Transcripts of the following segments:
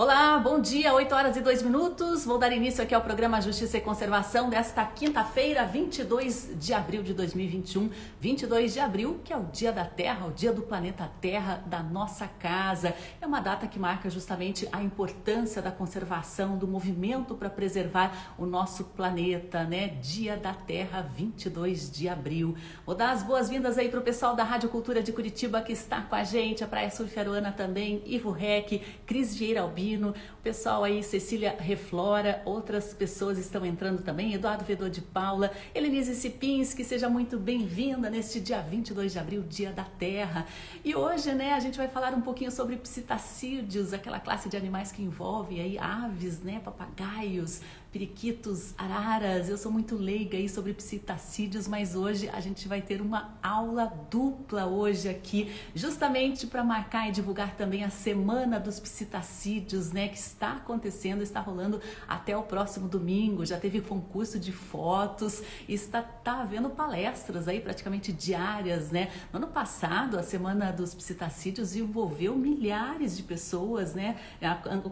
Olá, bom dia, 8 horas e 2 minutos. Vou dar início aqui ao programa Justiça e Conservação desta quinta-feira, 22 de abril de 2021. 22 de abril, que é o Dia da Terra, o Dia do Planeta Terra, da nossa casa. É uma data que marca justamente a importância da conservação, do movimento para preservar o nosso planeta, né? Dia da Terra, 22 de abril. Vou dar as boas-vindas aí para o pessoal da Rádio Cultura de Curitiba que está com a gente, a Praia Surferuana também, Ivo Rec, Cris Vieira O pessoal aí, Cecília Reflora, outras pessoas estão entrando também, Eduardo Vedor de Paula, Helenise Sipinski, seja muito bem-vinda neste dia 22 de abril, Dia da Terra. E hoje, né, a gente vai falar um pouquinho sobre psitacídeos, aquela classe de animais que envolve aí aves, né, papagaios, periquitos, araras. Eu sou muito leiga aí sobre psitacídeos, mas hoje a gente vai ter uma aula dupla hoje aqui, justamente para marcar e divulgar também a semana dos psitacídeos, né, que está acontecendo, está rolando até o próximo domingo. Já teve concurso de fotos, está tá havendo palestras aí praticamente diárias, né? No ano passado, a semana dos psitacídeos envolveu milhares de pessoas, né?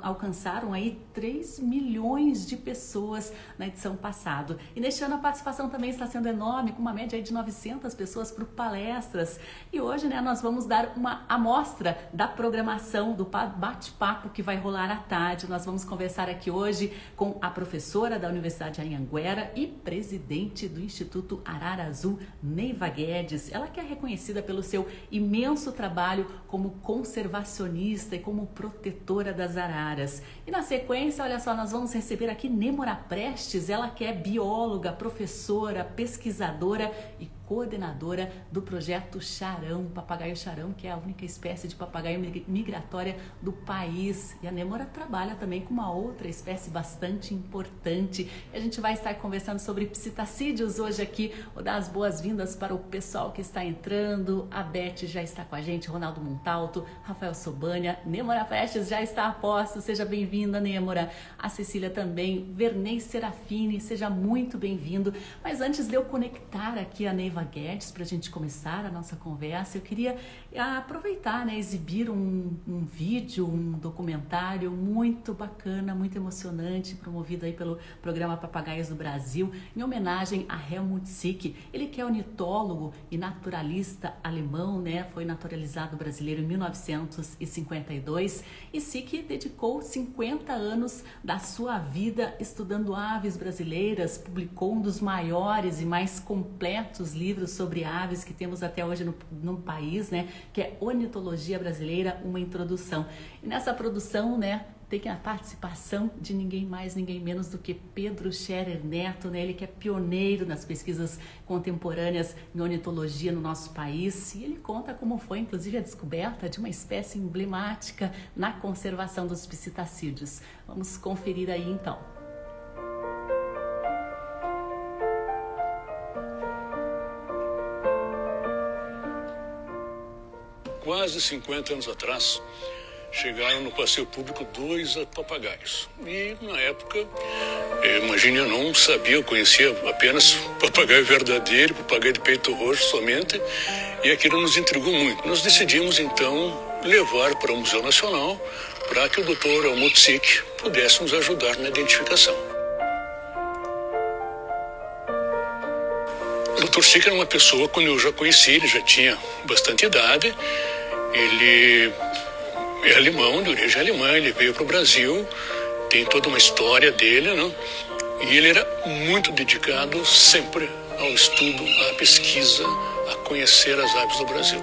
Alcançaram aí 3 milhões de pessoas pessoas na edição passada. E neste ano a participação também está sendo enorme, com uma média de 900 pessoas por palestras. E hoje né, nós vamos dar uma amostra da programação do bate-papo que vai rolar à tarde. Nós vamos conversar aqui hoje com a professora da Universidade de Anhanguera e presidente do Instituto Arara Azul, Neiva Guedes. Ela que é reconhecida pelo seu imenso trabalho como conservacionista e como protetora das araras. E na sequência, olha só, nós vamos receber aqui Nemo Débora Prestes, ela que é bióloga, professora, pesquisadora e coordenadora do projeto Charão, papagaio charão, que é a única espécie de papagaio migratória do país. E a Nemora trabalha também com uma outra espécie bastante importante. E a gente vai estar conversando sobre psitacídeos hoje aqui. Vou dar as boas-vindas para o pessoal que está entrando. A Beth já está com a gente, Ronaldo Montalto, Rafael Sobania, Nemora Prestes já está a posto. Seja bem-vinda, Nemora. A Cecília também, Vernei Serafini, seja muito bem-vindo. Mas antes de eu conectar aqui a Neiva Eva Guedes, para a gente começar a nossa conversa, eu queria ah, aproveitar, né, exibir um, um vídeo, um documentário muito bacana, muito emocionante, promovido aí pelo programa Papagaios do Brasil, em homenagem a Helmut Sick. Ele que é ornitólogo e naturalista alemão, né, foi naturalizado brasileiro em 1952 e Sick dedicou 50 anos da sua vida estudando aves brasileiras, publicou um dos maiores e mais completos livros livros sobre aves que temos até hoje no, no país, né? Que é Ornitologia Brasileira, uma introdução. E nessa produção, né, tem a participação de ninguém mais, ninguém menos do que Pedro Scherer Neto, né? ele que é pioneiro nas pesquisas contemporâneas em ornitologia no nosso país. E ele conta como foi, inclusive, a descoberta de uma espécie emblemática na conservação dos psitacídeos. Vamos conferir aí então. Quase 50 anos atrás, chegaram no passeio público dois papagaios. E na época, imagine, eu não sabia, eu conhecia apenas papagaio verdadeiro, papagaio de peito roxo somente, e aquilo nos intrigou muito. Nós decidimos então levar para o Museu Nacional para que o doutor Almutsik pudesse nos ajudar na identificação. O doutor Sick era uma pessoa, quando eu já conheci, ele já tinha bastante idade, ele é alemão, de origem alemã, ele veio para o Brasil, tem toda uma história dele, né? E ele era muito dedicado sempre ao estudo, à pesquisa, a conhecer as aves do Brasil.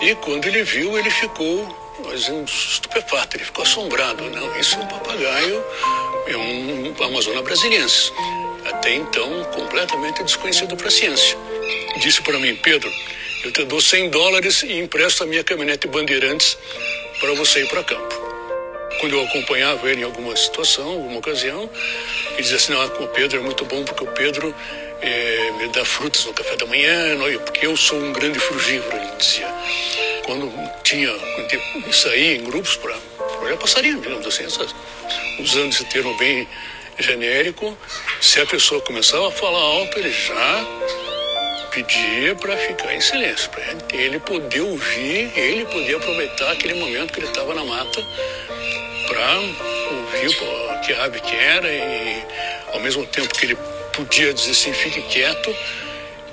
E quando ele viu, ele ficou assim, estupefato, ele ficou assombrado. Não, isso é um papagaio, é um Amazona brasiliense. Até então, completamente desconhecido para a ciência. Disse para mim, Pedro, eu te dou 100 dólares e empresto a minha caminhonete Bandeirantes para você ir para campo. Quando eu acompanhava ele em alguma situação, alguma ocasião, ele dizia assim, não, o Pedro é muito bom porque o Pedro é, me dá frutas no café da manhã, não, porque eu sou um grande frugívoro, ele dizia. Quando tinha, quando saía em grupos para olhar passarinho, digamos assim, usando esse termo bem genérico, se a pessoa começava a falar alto, ele já pedia para ficar em silêncio, para ele poder ouvir, ele poder aproveitar aquele momento que ele estava na mata para ouvir que ave que era e ao mesmo tempo que ele podia dizer assim, fique quieto,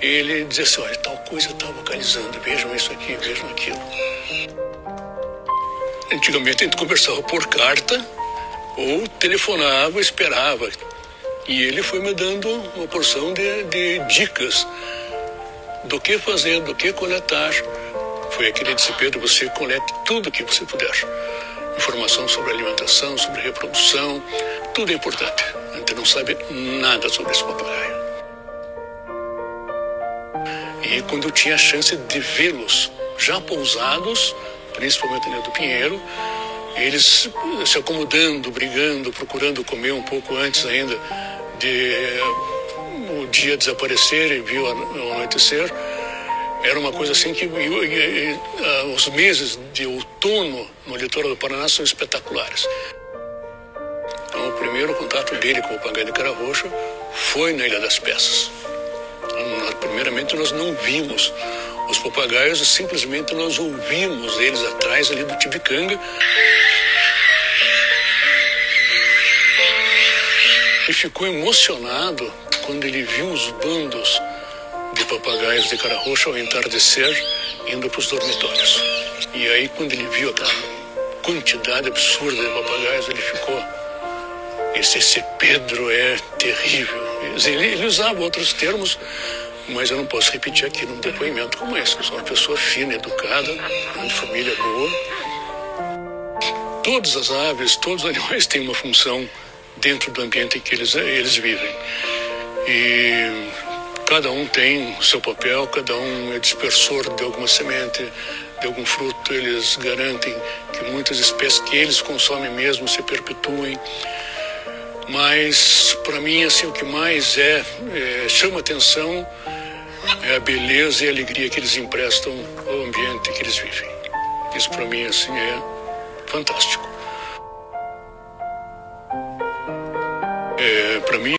ele dizia assim, olha, tal coisa está vocalizando, vejam isso aqui, vejam aquilo. Antigamente a gente conversava por carta ou telefonava, esperava. E ele foi me dando uma porção de, de dicas do que fazer, do que coletar. Foi aquele disse, Pedro, você colete tudo que você puder. Informação sobre alimentação, sobre reprodução, tudo é importante. A gente não sabe nada sobre esse papagaio. E quando eu tinha a chance de vê-los já pousados, principalmente no do Pinheiro, eles se acomodando, brigando, procurando comer um pouco antes ainda de dia desaparecer e viu anoitecer. Era uma coisa assim que os meses de outono no litoral do Paraná são espetaculares. Então, o primeiro contato dele com o papagaio de cara roxa foi na Ilha das Peças. Primeiramente, nós não vimos os papagaios, simplesmente nós ouvimos eles atrás ali do Tibicanga. E ficou emocionado quando ele viu os bandos de papagaios de cara roxa ao entardecer indo para os dormitórios. E aí, quando ele viu aquela quantidade absurda de papagaios, ele ficou. Esse, esse Pedro é terrível. Ele, ele usava outros termos mas eu não posso repetir aqui num depoimento como esse. Eu sou uma pessoa fina, educada, de família boa. Todas as aves, todos os animais têm uma função dentro do ambiente em que eles, eles vivem. E cada um tem o seu papel, cada um é dispersor de alguma semente, de algum fruto. Eles garantem que muitas espécies que eles consomem mesmo se perpetuem. Mas para mim assim o que mais é, é chama atenção é a beleza e a alegria que eles emprestam ao ambiente que eles vivem. Isso para mim assim é fantástico. É, para mim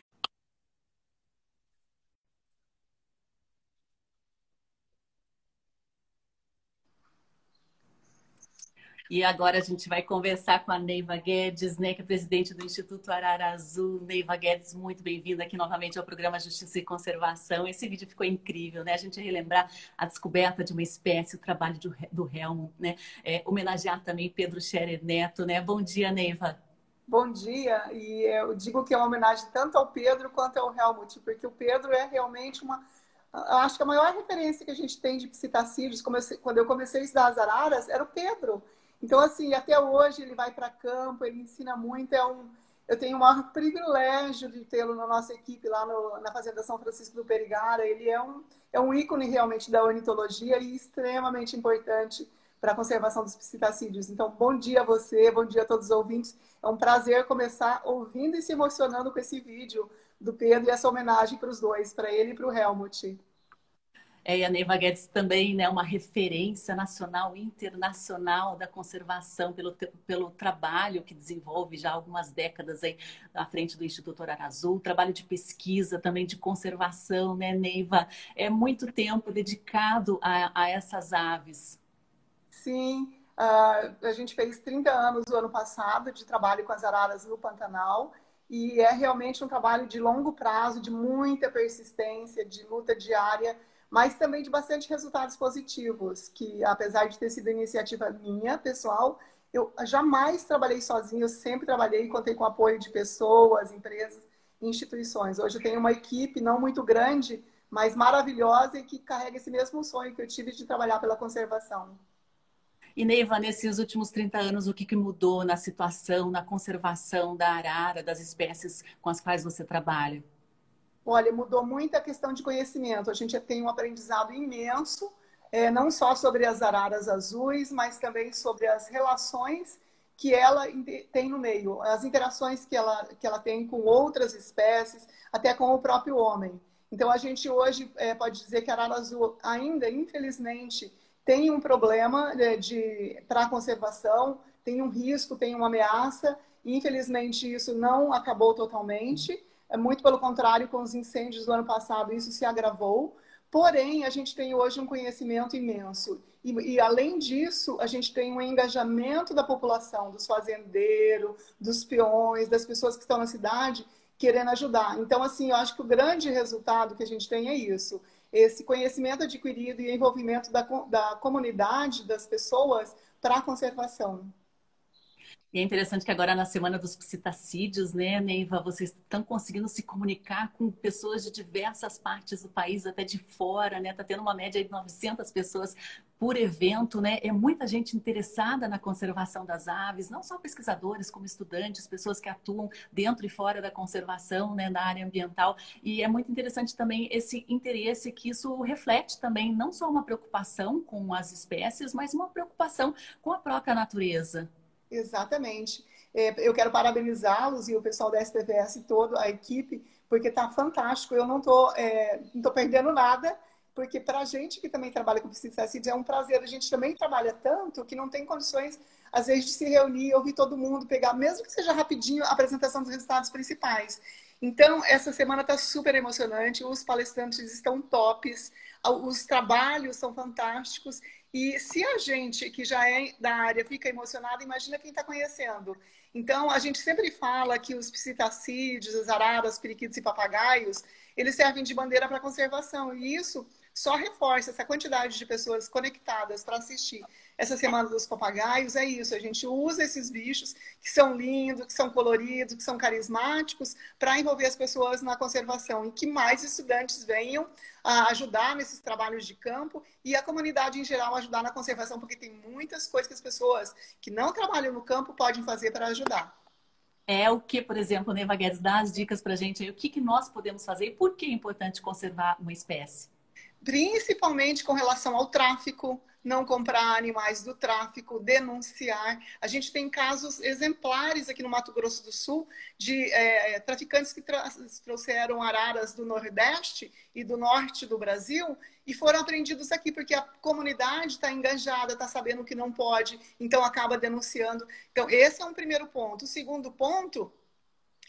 E agora a gente vai conversar com a Neiva Guedes, né, que é presidente do Instituto Arara Azul. Neiva Guedes, muito bem-vinda aqui novamente ao programa Justiça e Conservação. Esse vídeo ficou incrível, né? A gente relembrar a descoberta de uma espécie, o trabalho do, Helmo, né? É, homenagear também Pedro Scherer Neto, né? Bom dia, Neiva. Bom dia, e eu digo que é uma homenagem tanto ao Pedro quanto ao Helmut, porque o Pedro é realmente uma acho que a maior referência que a gente tem de psitacídeos, quando eu comecei a estudar as araras, era o Pedro. Então, assim, até hoje ele vai para campo, ele ensina muito. É um, eu tenho o maior privilégio de tê-lo na nossa equipe lá no, na Fazenda São Francisco do Perigara. Ele é um, é um ícone realmente da ornitologia e extremamente importante para a conservação dos psitacídeos. Então, bom dia a você, bom dia a todos os ouvintes. É um prazer começar ouvindo e se emocionando com esse vídeo do Pedro e essa homenagem para os dois, para ele e para o Helmut. É, e a Neiva Guedes também né, uma referência nacional e internacional da conservação pelo, pelo trabalho que desenvolve já há algumas décadas aí à frente do Instituto Horário Azul, trabalho de pesquisa também de conservação, né, Neiva? É muito tempo dedicado a, a essas aves. Sim, uh, a gente fez 30 anos no ano passado de trabalho com as araras no Pantanal e é realmente um trabalho de longo prazo, de muita persistência, de luta diária mas também de bastante resultados positivos, que apesar de ter sido iniciativa minha, pessoal, eu jamais trabalhei sozinho, eu sempre trabalhei e contei com o apoio de pessoas, empresas instituições. Hoje eu tenho uma equipe não muito grande, mas maravilhosa e que carrega esse mesmo sonho que eu tive de trabalhar pela conservação. E Neiva, nesses últimos 30 anos, o que, que mudou na situação, na conservação da arara, das espécies com as quais você trabalha? Olha, mudou muito a questão de conhecimento. A gente tem um aprendizado imenso, é, não só sobre as araras azuis, mas também sobre as relações que ela tem no meio, as interações que ela, que ela tem com outras espécies, até com o próprio homem. Então, a gente hoje é, pode dizer que a arara azul ainda, infelizmente, tem um problema né, de para a conservação, tem um risco, tem uma ameaça. E, infelizmente, isso não acabou totalmente. É muito pelo contrário, com os incêndios do ano passado, isso se agravou, Porém, a gente tem hoje um conhecimento imenso. E, e, além disso, a gente tem um engajamento da população, dos fazendeiros, dos peões, das pessoas que estão na cidade, querendo ajudar. Então, assim, eu acho que o grande resultado que a gente tem é isso. Esse conhecimento adquirido e envolvimento da, da comunidade, das pessoas, para a conservação. E é interessante que agora na semana dos psitacídios, né, Neiva, vocês estão conseguindo se comunicar com pessoas de diversas partes do país, até de fora, né? Tá tendo uma média de 900 pessoas por evento, né? É muita gente interessada na conservação das aves, não só pesquisadores, como estudantes, pessoas que atuam dentro e fora da conservação, né, na área ambiental. E é muito interessante também esse interesse que isso reflete também não só uma preocupação com as espécies, mas uma preocupação com a própria natureza. Exatamente. É, eu quero parabenizá-los e o pessoal da SPVS todo, a equipe, porque está fantástico. Eu não estou é, perdendo nada, porque para a gente que também trabalha com psicicídio é um prazer. A gente também trabalha tanto que não tem condições, às vezes, de se reunir, ouvir todo mundo, pegar, mesmo que seja rapidinho, a apresentação dos resultados principais. Então, essa semana está super emocionante, os palestrantes estão tops, os trabalhos são fantásticos e se a gente que já é da área fica emocionado, imagina quem está conhecendo. Então, a gente sempre fala que os psitacídeos, as araras, periquitos e papagaios, eles servem de bandeira para conservação. E isso só reforça essa quantidade de pessoas conectadas para assistir essa semana dos papagaios. É isso, a gente usa esses bichos que são lindos, que são coloridos, que são carismáticos, para envolver as pessoas na conservação e que mais estudantes venham a ajudar nesses trabalhos de campo e a comunidade em geral ajudar na conservação, porque tem muitas coisas que as pessoas que não trabalham no campo podem fazer para ajudar. É o que, por exemplo, Neva Guedes dá as dicas para a gente aí, o que, que nós podemos fazer e por que é importante conservar uma espécie? principalmente com relação ao tráfico, não comprar animais do tráfico, denunciar. A gente tem casos exemplares aqui no Mato Grosso do Sul de é, traficantes que trouxeram araras do Nordeste e do Norte do Brasil e foram apreendidos aqui porque a comunidade está engajada, está sabendo que não pode, então acaba denunciando. Então, esse é um primeiro ponto. O segundo ponto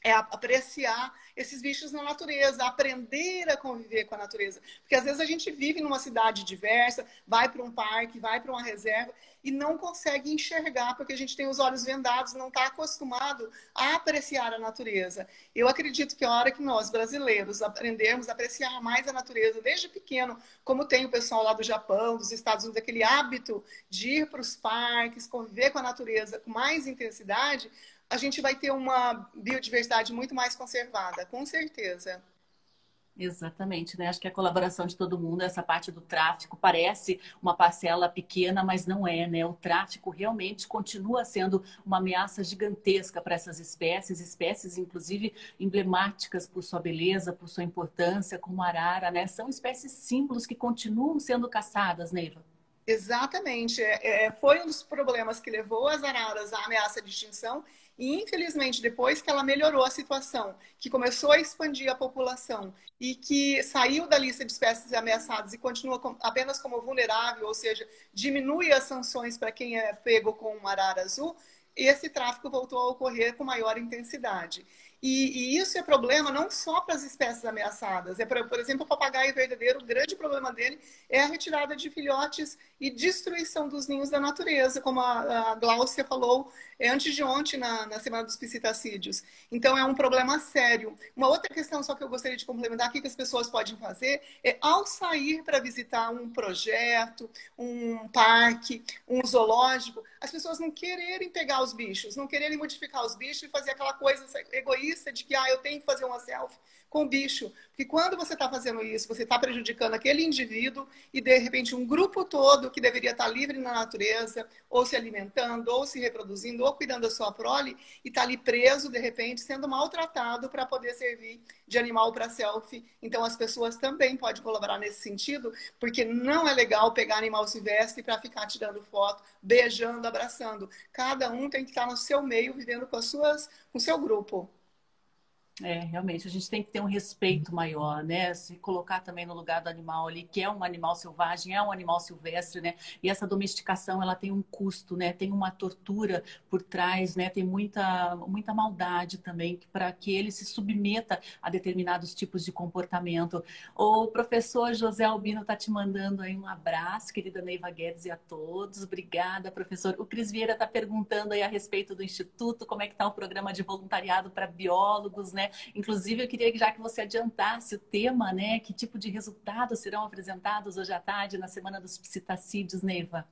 é apreciar esses bichos na natureza, aprender a conviver com a natureza. Porque às vezes a gente vive numa cidade diversa, vai para um parque, vai para uma reserva e não consegue enxergar, porque a gente tem os olhos vendados, não está acostumado a apreciar a natureza. Eu acredito que a hora que nós, brasileiros, aprendermos a apreciar mais a natureza desde pequeno, como tem o pessoal lá do Japão, dos Estados Unidos, aquele hábito de ir para os parques, conviver com a natureza com mais intensidade, a gente vai ter uma biodiversidade muito mais conservada, com certeza. Exatamente, né? Acho que a colaboração de todo mundo, essa parte do tráfico, parece uma parcela pequena, mas não é, né? O tráfico realmente continua sendo uma ameaça gigantesca para essas espécies, espécies inclusive emblemáticas por sua beleza, por sua importância, como a arara, né? São espécies símbolos que continuam sendo caçadas, Neiva. Exatamente. É, é, foi um dos problemas que levou as araras à ameaça de extinção e, infelizmente, depois que ela melhorou a situação, que começou a expandir a população e que saiu da lista de espécies ameaçadas e continua apenas como vulnerável, ou seja, diminui as sanções para quem é pego com um arara azul, esse tráfico voltou a ocorrer com maior intensidade. E, e, isso é problema não só para as espécies ameaçadas. É pra, por exemplo, o papagaio verdadeiro, o grande problema dele é a retirada de filhotes e destruição dos ninhos da natureza, como a, a Gláucia falou é, antes de ontem na, na Semana dos Psitacídeos. Então, é um problema sério. Uma outra questão só que eu gostaria de complementar aqui que as pessoas podem fazer é, ao sair para visitar um projeto, um parque, um zoológico, as pessoas não quererem pegar os bichos, não quererem modificar os bichos e fazer aquela coisa egoísta de que ah, eu tenho que fazer uma selfie com o bicho. Porque quando você está fazendo isso, você está prejudicando aquele indivíduo e, de repente, um grupo todo que deveria estar tá livre na natureza, ou se alimentando, ou se reproduzindo, ou cuidando da sua prole, e está ali preso, de repente, sendo maltratado para poder servir de animal para selfie. Então, as pessoas também podem colaborar nesse sentido, porque não é legal pegar animal silvestre para ficar tirando foto, beijando, abraçando. Cada um tem que estar no seu meio, vivendo com as suas, com o seu grupo. É, realmente, a gente tem que ter um respeito maior, né? Se colocar também no lugar do animal ali, que é um animal selvagem, é um animal silvestre, né? E essa domesticação, ela tem um custo, né? Tem uma tortura por trás, né? Tem muita, muita maldade também para que ele se submeta a determinados tipos de comportamento. O professor José Albino está te mandando aí um abraço, querida Neiva Guedes e a todos. Obrigada, professor. O Cris Vieira está perguntando aí a respeito do Instituto, como é que está o programa de voluntariado para biólogos, né? Inclusive, eu queria que já que você adiantasse o tema, né? Que tipo de resultados serão apresentados hoje à tarde na Semana dos Psitacídeos, Neiva?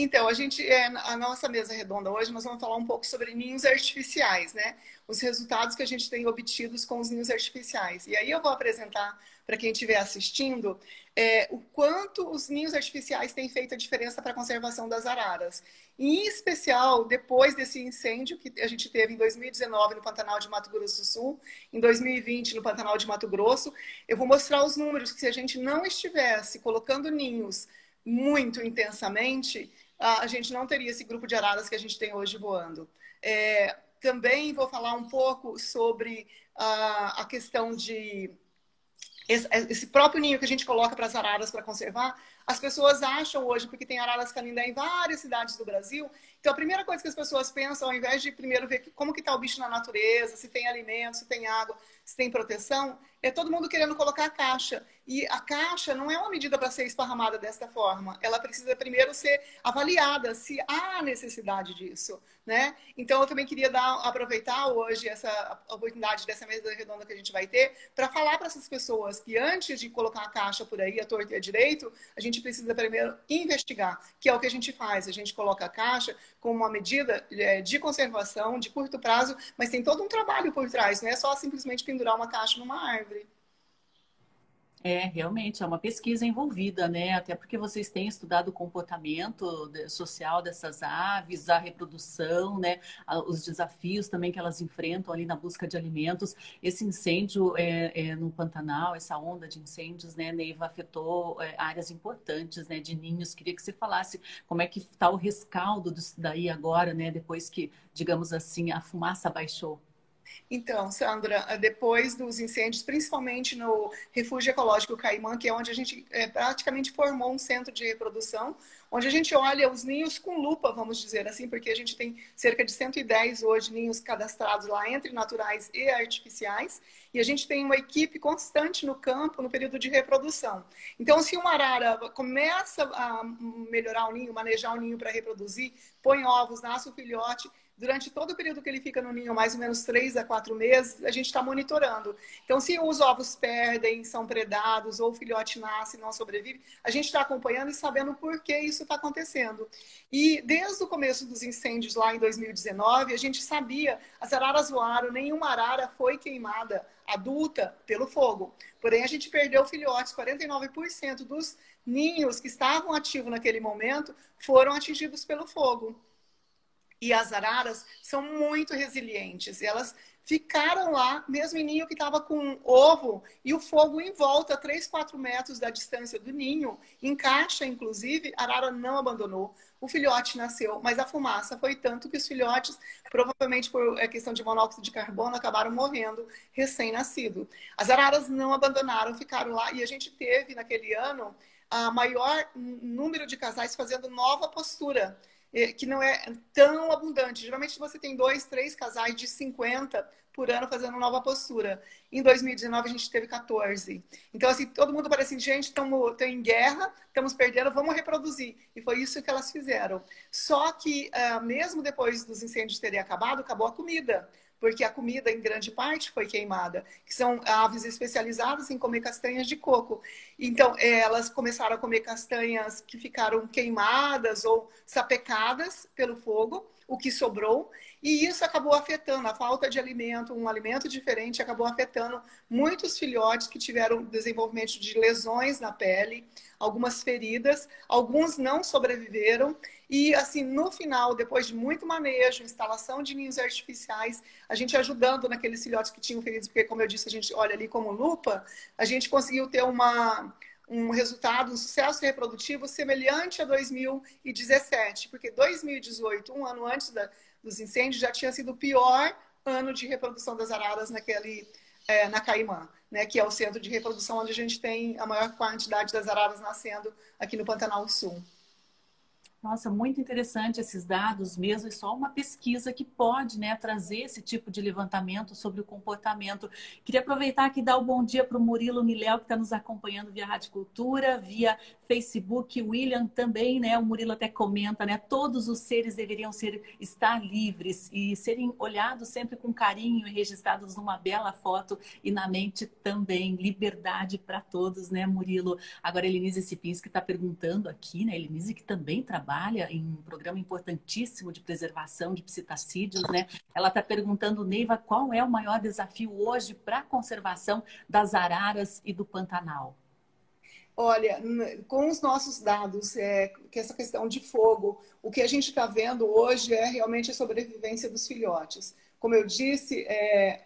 Então, a gente, é, a nossa mesa redonda hoje, nós vamos falar um pouco sobre ninhos artificiais, né? Os resultados que a gente tem obtidos com os ninhos artificiais. E aí eu vou apresentar para quem estiver assistindo é, o quanto os ninhos artificiais têm feito a diferença para a conservação das araras. Em especial, depois desse incêndio que a gente teve em 2019 no Pantanal de Mato Grosso do Sul, em 2020 no Pantanal de Mato Grosso, eu vou mostrar os números que se a gente não estivesse colocando ninhos muito intensamente, a gente não teria esse grupo de araras que a gente tem hoje voando. É, também vou falar um pouco sobre a, a questão de esse, próprio ninho que a gente coloca para as araras para conservar, as pessoas acham hoje, porque tem araras canindé em várias cidades do Brasil, então a primeira coisa que as pessoas pensam, ao invés de primeiro ver como que está o bicho na natureza, se tem alimento, se tem água, se tem proteção, é todo mundo querendo colocar a caixa. E a caixa não é uma medida para ser esparramada desta forma. Ela precisa primeiro ser avaliada se há necessidade disso, né? Então eu também queria dar, aproveitar hoje essa oportunidade dessa mesa redonda que a gente vai ter para falar para essas pessoas que antes de colocar a caixa por aí, a torta e a direito, a gente precisa primeiro investigar, que é o que a gente faz. A gente coloca a caixa como uma medida é, de conservação de curto prazo, mas tem todo um trabalho por trás, não é só simplesmente pendurar uma caixa numa árvore. É, realmente, é uma pesquisa envolvida, né? Até porque vocês têm estudado o comportamento social dessas aves, a reprodução, né? Os desafios também que elas enfrentam ali na busca de alimentos. Esse incêndio é, é no Pantanal, essa onda de incêndios, né, Neiva, afetou é, áreas importantes, né, de ninhos. Queria que você falasse como é que está o rescaldo disso daí agora, né, depois que, digamos assim, a fumaça baixou. Então, Sandra, depois dos incêndios, principalmente no Refúgio Ecológico Caimã, que é onde a gente é, praticamente formou um centro de reprodução, onde a gente olha os ninhos com lupa, vamos dizer assim, porque a gente tem cerca de 110 hoje ninhos cadastrados lá, entre naturais e artificiais, e a gente tem uma equipe constante no campo no período de reprodução. Então, se uma arara começa a melhorar o ninho, manejar o ninho para reproduzir, põe ovos, nasce o filhote, durante todo o período que ele fica no ninho, mais ou menos três a quatro meses, a gente está monitorando. Então, se os ovos perdem, são predados, ou o filhote nasce e não sobrevive, a gente está acompanhando e sabendo por que isso está acontecendo. E desde o começo dos incêndios lá em 2019, a gente sabia, as araras voaram, nenhuma arara foi queimada adulta pelo fogo. Porém, a gente perdeu filhotes, 49% dos ninhos que estavam ativos naquele momento foram atingidos pelo fogo. E as araras são muito resilientes. Elas ficaram lá, mesmo em ninho que estava com ovo e o fogo em volta, 3, 4 metros da distância do ninho, em caixa, inclusive, a arara não abandonou. O filhote nasceu, mas a fumaça foi tanto que os filhotes, provavelmente por é, questão de monóxido de carbono, acabaram morrendo recém-nascido. As araras não abandonaram, ficaram lá e a gente teve naquele ano a maior número de casais fazendo nova postura que não é tão abundante. Geralmente você tem dois, três casais de 50 por ano fazendo nova postura. Em 2019 a gente teve 14. Então, assim, todo mundo parece assim, gente, estamos em guerra, estamos perdendo, vamos reproduzir. E foi isso que elas fizeram. Só que, uh, mesmo depois dos incêndios terem acabado, acabou a comida porque a comida, em grande parte, foi queimada, que são aves especializadas em comer castanhas de coco. Então, elas começaram a comer castanhas que ficaram queimadas ou sapecadas pelo fogo, o que sobrou, e isso acabou afetando a falta de alimento, um alimento diferente, acabou afetando muitos filhotes que tiveram desenvolvimento de lesões na pele, algumas feridas, alguns não sobreviveram. E assim, no final, depois de muito manejo, instalação de ninhos artificiais, a gente ajudando naqueles filhotes que tinham feridos, porque como eu disse, a gente olha ali como lupa, a gente conseguiu ter uma um resultado, um sucesso reprodutivo semelhante a 2017, porque 2018, um ano antes da, dos incêndios, já tinha sido o pior ano de reprodução das araras naquele, é, na Caimã, né, que é o centro de reprodução onde a gente tem a maior quantidade das araras nascendo aqui no Pantanal Sul. Nossa, muito interessante esses dados mesmo, e só uma pesquisa que pode né, trazer esse tipo de levantamento sobre o comportamento. Queria aproveitar aqui e dar o um bom dia para o Murilo Miléo, que está nos acompanhando via Rádio Cultura, via Facebook, William também, né? O Murilo até comenta, né? Todos os seres deveriam ser estar livres e serem olhados sempre com carinho e registrados numa bela foto e na mente também. Liberdade para todos, né, Murilo? Agora, Elenise Sipinski está perguntando aqui, né? Elenise que também trabalha em um programa importantíssimo de preservação de psitacídeos, né? Ela está perguntando, Neiva, qual é o maior desafio hoje para a conservação das araras e do Pantanal? Olha, com os nossos dados, é, que essa questão de fogo, o que a gente está vendo hoje é realmente a sobrevivência dos filhotes. Como eu disse, é,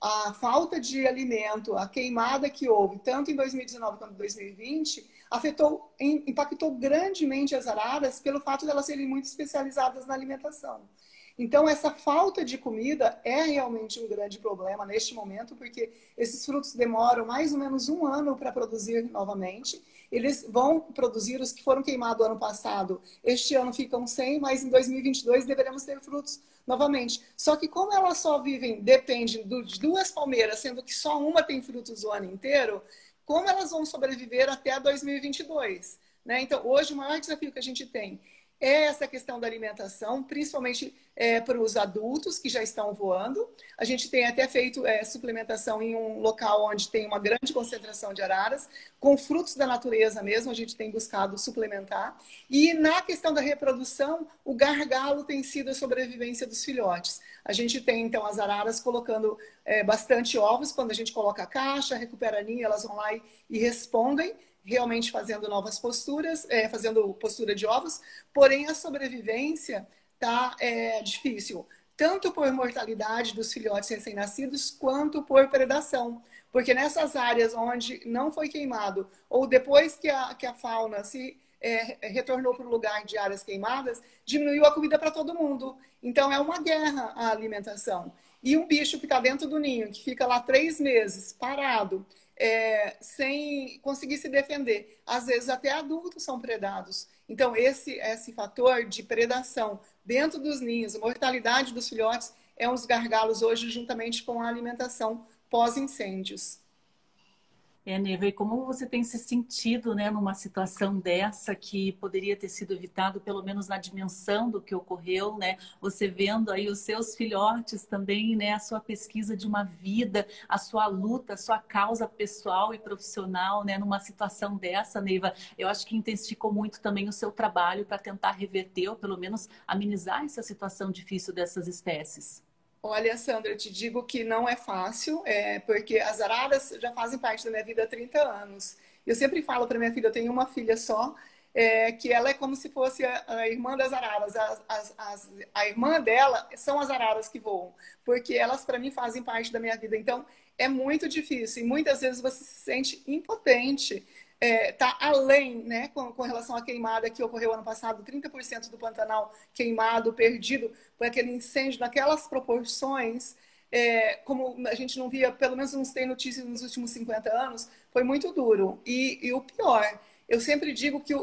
a falta de alimento, a queimada que houve, tanto em 2019 quanto em 2020, afetou, impactou grandemente as araras pelo fato de elas serem muito especializadas na alimentação. Então, essa falta de comida é realmente um grande problema neste momento, porque esses frutos demoram mais ou menos um ano para produzir novamente. Eles vão produzir os que foram queimados ano passado. Este ano ficam sem, mas em 2022 deveremos ter frutos novamente. Só que como elas só vivem, dependem de duas palmeiras, sendo que só uma tem frutos o ano inteiro, como elas vão sobreviver até 2022? Né? Então, hoje o maior desafio que a gente tem é essa questão da alimentação, principalmente é, para os adultos que já estão voando. A gente tem até feito é, suplementação em um local onde tem uma grande concentração de araras, com frutos da natureza mesmo, a gente tem buscado suplementar. E na questão da reprodução, o gargalo tem sido a sobrevivência dos filhotes. A gente tem, então, as araras colocando é, bastante ovos, quando a gente coloca a caixa, recupera a linha, elas vão lá e, e respondem realmente fazendo novas posturas, é, fazendo postura de ovos, porém a sobrevivência está é, difícil, tanto por mortalidade dos filhotes recém-nascidos, quanto por predação. Porque nessas áreas onde não foi queimado, ou depois que a, que a fauna se é, retornou para o lugar de áreas queimadas, diminuiu a comida para todo mundo. Então é uma guerra a alimentação. E um bicho que está dentro do ninho, que fica lá três meses parado, é, sem conseguir se defender. Às vezes até adultos são predados. Então esse esse fator de predação dentro dos ninhos, a mortalidade dos filhotes é um dos gargalos hoje juntamente com a alimentação pós incêndios. É, e como você tem se sentido né, numa situação dessa que poderia ter sido evitado, pelo menos na dimensão do que ocorreu, né? Você vendo aí os seus filhotes também, né? A sua pesquisa de uma vida, a sua luta, a sua causa pessoal e profissional, né? Numa situação dessa, Neiva, eu acho que intensificou muito também o seu trabalho para tentar reverter ou pelo menos amenizar essa situação difícil dessas espécies. Olha, Sandra, eu te digo que não é fácil, é, porque as araras já fazem parte da minha vida há 30 anos. Eu sempre falo para minha filha, eu tenho uma filha só, é, que ela é como se fosse a, a irmã das araras. As, as, as, a irmã dela são as araras que voam, porque elas, para mim, fazem parte da minha vida. Então, é muito difícil e muitas vezes você se sente impotente está é, tá além, né, com, com, relação à queimada que ocorreu ano passado, 30% do Pantanal queimado, perdido por aquele incêndio naquelas proporções, é, como a gente não via, pelo menos não tem notícias nos últimos 50 anos, foi muito duro. E, e o pior, eu sempre digo que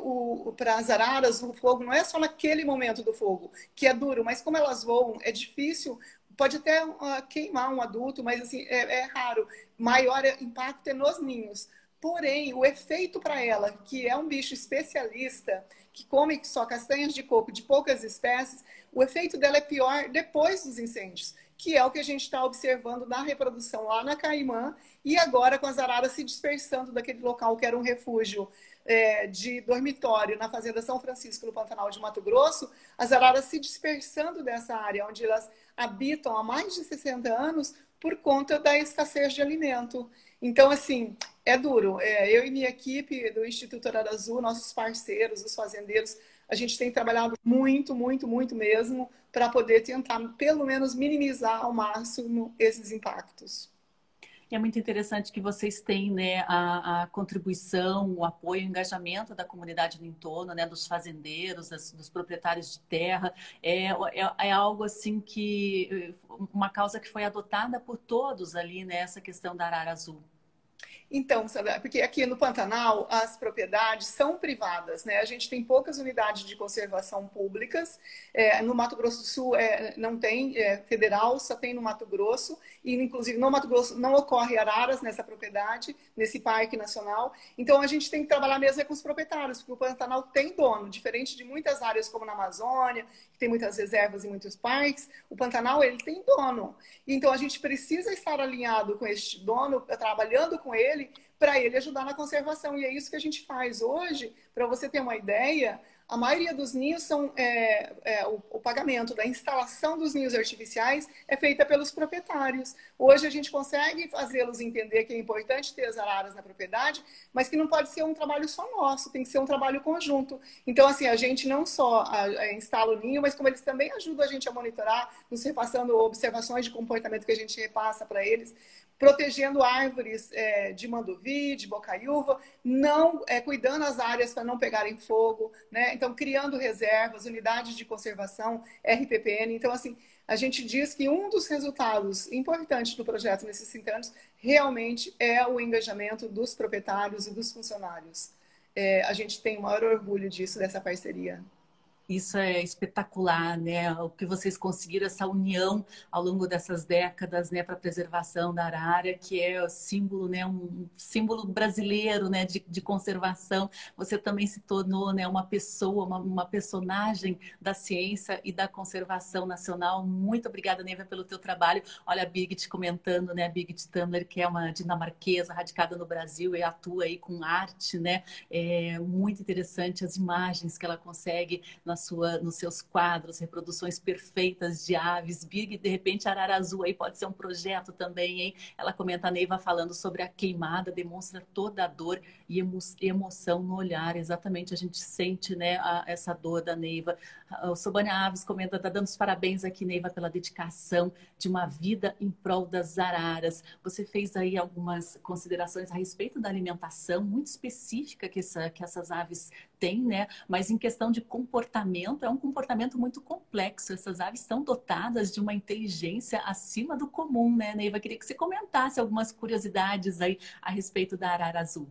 para as araras o fogo não é só naquele momento do fogo, que é duro, mas como elas voam, é difícil pode até uh, queimar um adulto, mas assim, é, é, raro. Maior impacto é nos ninhos. Porém, o efeito para ela, que é um bicho especialista, que come só castanhas de coco de poucas espécies, o efeito dela é pior depois dos incêndios, que é o que a gente está observando na reprodução lá na Caimã e agora com as araras se dispersando daquele local que era um refúgio é, de dormitório na Fazenda São Francisco, no Pantanal de Mato Grosso, as araras se dispersando dessa área onde elas habitam há mais de 60 anos por conta da escassez de alimento. Então, assim, é duro. É, eu e minha equipe do Instituto Arara Azul, nossos parceiros, os fazendeiros, a gente tem trabalhado muito, muito, muito mesmo para poder tentar, pelo menos, minimizar ao máximo esses impactos. É muito interessante que vocês têm né, a, a contribuição, o apoio, o engajamento da comunidade no entorno, né, dos fazendeiros, das, dos proprietários de terra. É, é, é, algo assim que uma causa que foi adotada por todos ali né, questão da arara azul. Então, porque aqui no Pantanal as propriedades são privadas, né? A gente tem poucas unidades de conservação públicas. É, no Mato Grosso do Sul é, não tem é, federal, só tem no Mato Grosso. E, inclusive, no Mato Grosso não ocorre araras nessa propriedade, nesse parque nacional. Então, a gente tem que trabalhar mesmo com os proprietários, porque o Pantanal tem dono, diferente de muitas áreas como na Amazônia, que tem muitas reservas e muitos parques. O Pantanal, ele tem dono. Então, a gente precisa estar alinhado com este dono, trabalhando com ele para ele ajudar na conservação. E é isso que a gente faz hoje. Para você ter uma ideia, a maioria dos ninhos são é, é, o, o, pagamento da instalação dos ninhos artificiais é feita pelos proprietários. Hoje a gente consegue fazê-los entender que é importante ter as araras na propriedade, mas que não pode ser um trabalho só nosso, tem que ser um trabalho conjunto. Então, assim, a gente não só a, a instala o ninho, mas como eles também ajudam a gente a monitorar, nos repassando observações de comportamento que a gente repassa para eles protegendo árvores é, de mandovi, de bocaiúva, não é, cuidando as áreas para não pegarem fogo, né? Então criando reservas, unidades de conservação, RPPN. Então assim, a gente diz que um dos resultados importantes do projeto nesses cinco anos realmente é o engajamento dos proprietários e dos funcionários. É, a gente tem o maior orgulho disso dessa parceria. Isso é espetacular, né? O que vocês conseguiram, essa união ao longo dessas décadas, né, para a preservação da arara, que é o símbolo, né, um símbolo brasileiro, né, de, de conservação. Você também se tornou, né, uma pessoa, uma, uma personagem da ciência e da conservação nacional. Muito obrigada, Neiva, pelo teu trabalho. Olha a Birgit comentando, né, a Birgit Tamler, que é uma dinamarquesa radicada no Brasil e atua aí com arte, né? É muito interessante as imagens que ela consegue na sua, nos seus quadros, reproduções perfeitas de aves. Big, de repente, Arara Azul aí pode ser um projeto também, hein? Ela comenta a Neiva falando sobre a queimada, demonstra toda a dor e emo emoção no olhar. Exatamente, a gente sente né, a, essa dor da Neiva. O Sobania Aves comenta, tá dando os parabéns aqui, Neiva, pela dedicação de uma vida em prol das araras. Você fez aí algumas considerações a respeito da alimentação muito específica que, essa, que essas aves têm, né? Mas em questão de comportamento, é um comportamento muito complexo. Essas aves estão dotadas de uma inteligência acima do comum, né, Neiva? Queria que você comentasse algumas curiosidades aí a respeito da arara azul.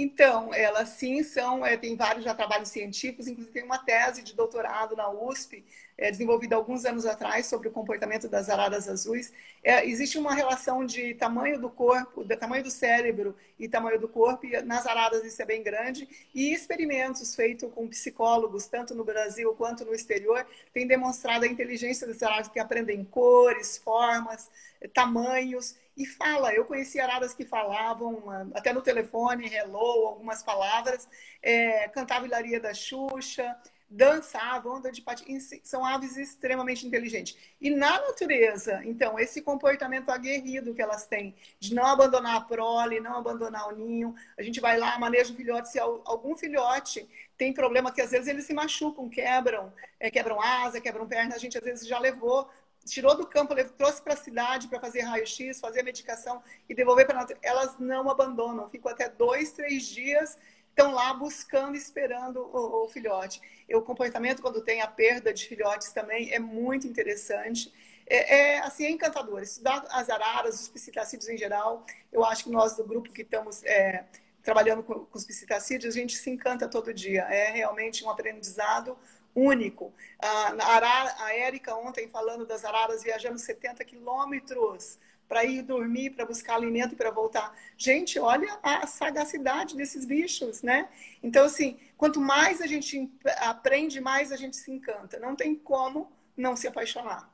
Então, elas sim são, é, tem vários já trabalhos científicos, inclusive tem uma tese de doutorado na USP, é, desenvolvida alguns anos atrás, sobre o comportamento das araras azuis. É, existe uma relação de tamanho do corpo, do tamanho do cérebro e tamanho do corpo, e nas araras isso é bem grande, e experimentos feitos com psicólogos, tanto no Brasil quanto no exterior, têm demonstrado a inteligência das araras que aprendem cores, formas, tamanhos, e fala. Eu conheci araras que falavam, até no telefone, hello, algumas palavras, é, cantava Hilaria da Xuxa, dançavam, andam de patins, são aves extremamente inteligentes. E na natureza, então, esse comportamento aguerrido que elas têm, de não abandonar a prole, não abandonar o ninho, a gente vai lá, maneja o filhote, se algum filhote tem problema que às vezes eles se machucam, quebram, é, quebram asa, quebram perna, a gente às vezes já levou tirou do campo, trouxe para a cidade para fazer raio-x, fazer medicação e devolver para a. Elas não abandonam, ficam até dois, três dias, estão lá buscando, esperando o, o, filhote. E o comportamento, quando tem a perda de filhotes também, é muito interessante. É, é assim, é encantador. Estudar as araras, os psitacídeos em geral, eu acho que nós do grupo que estamos é, trabalhando com, com os psitacídeos, a gente se encanta todo dia. É realmente um aprendizado único. A, a Érica ontem falando das araras viajando 70 quilômetros para ir dormir, para buscar alimento e para voltar. Gente, olha a sagacidade desses bichos, né? Então, assim, quanto mais a gente aprende, mais a gente se encanta. Não tem como não se apaixonar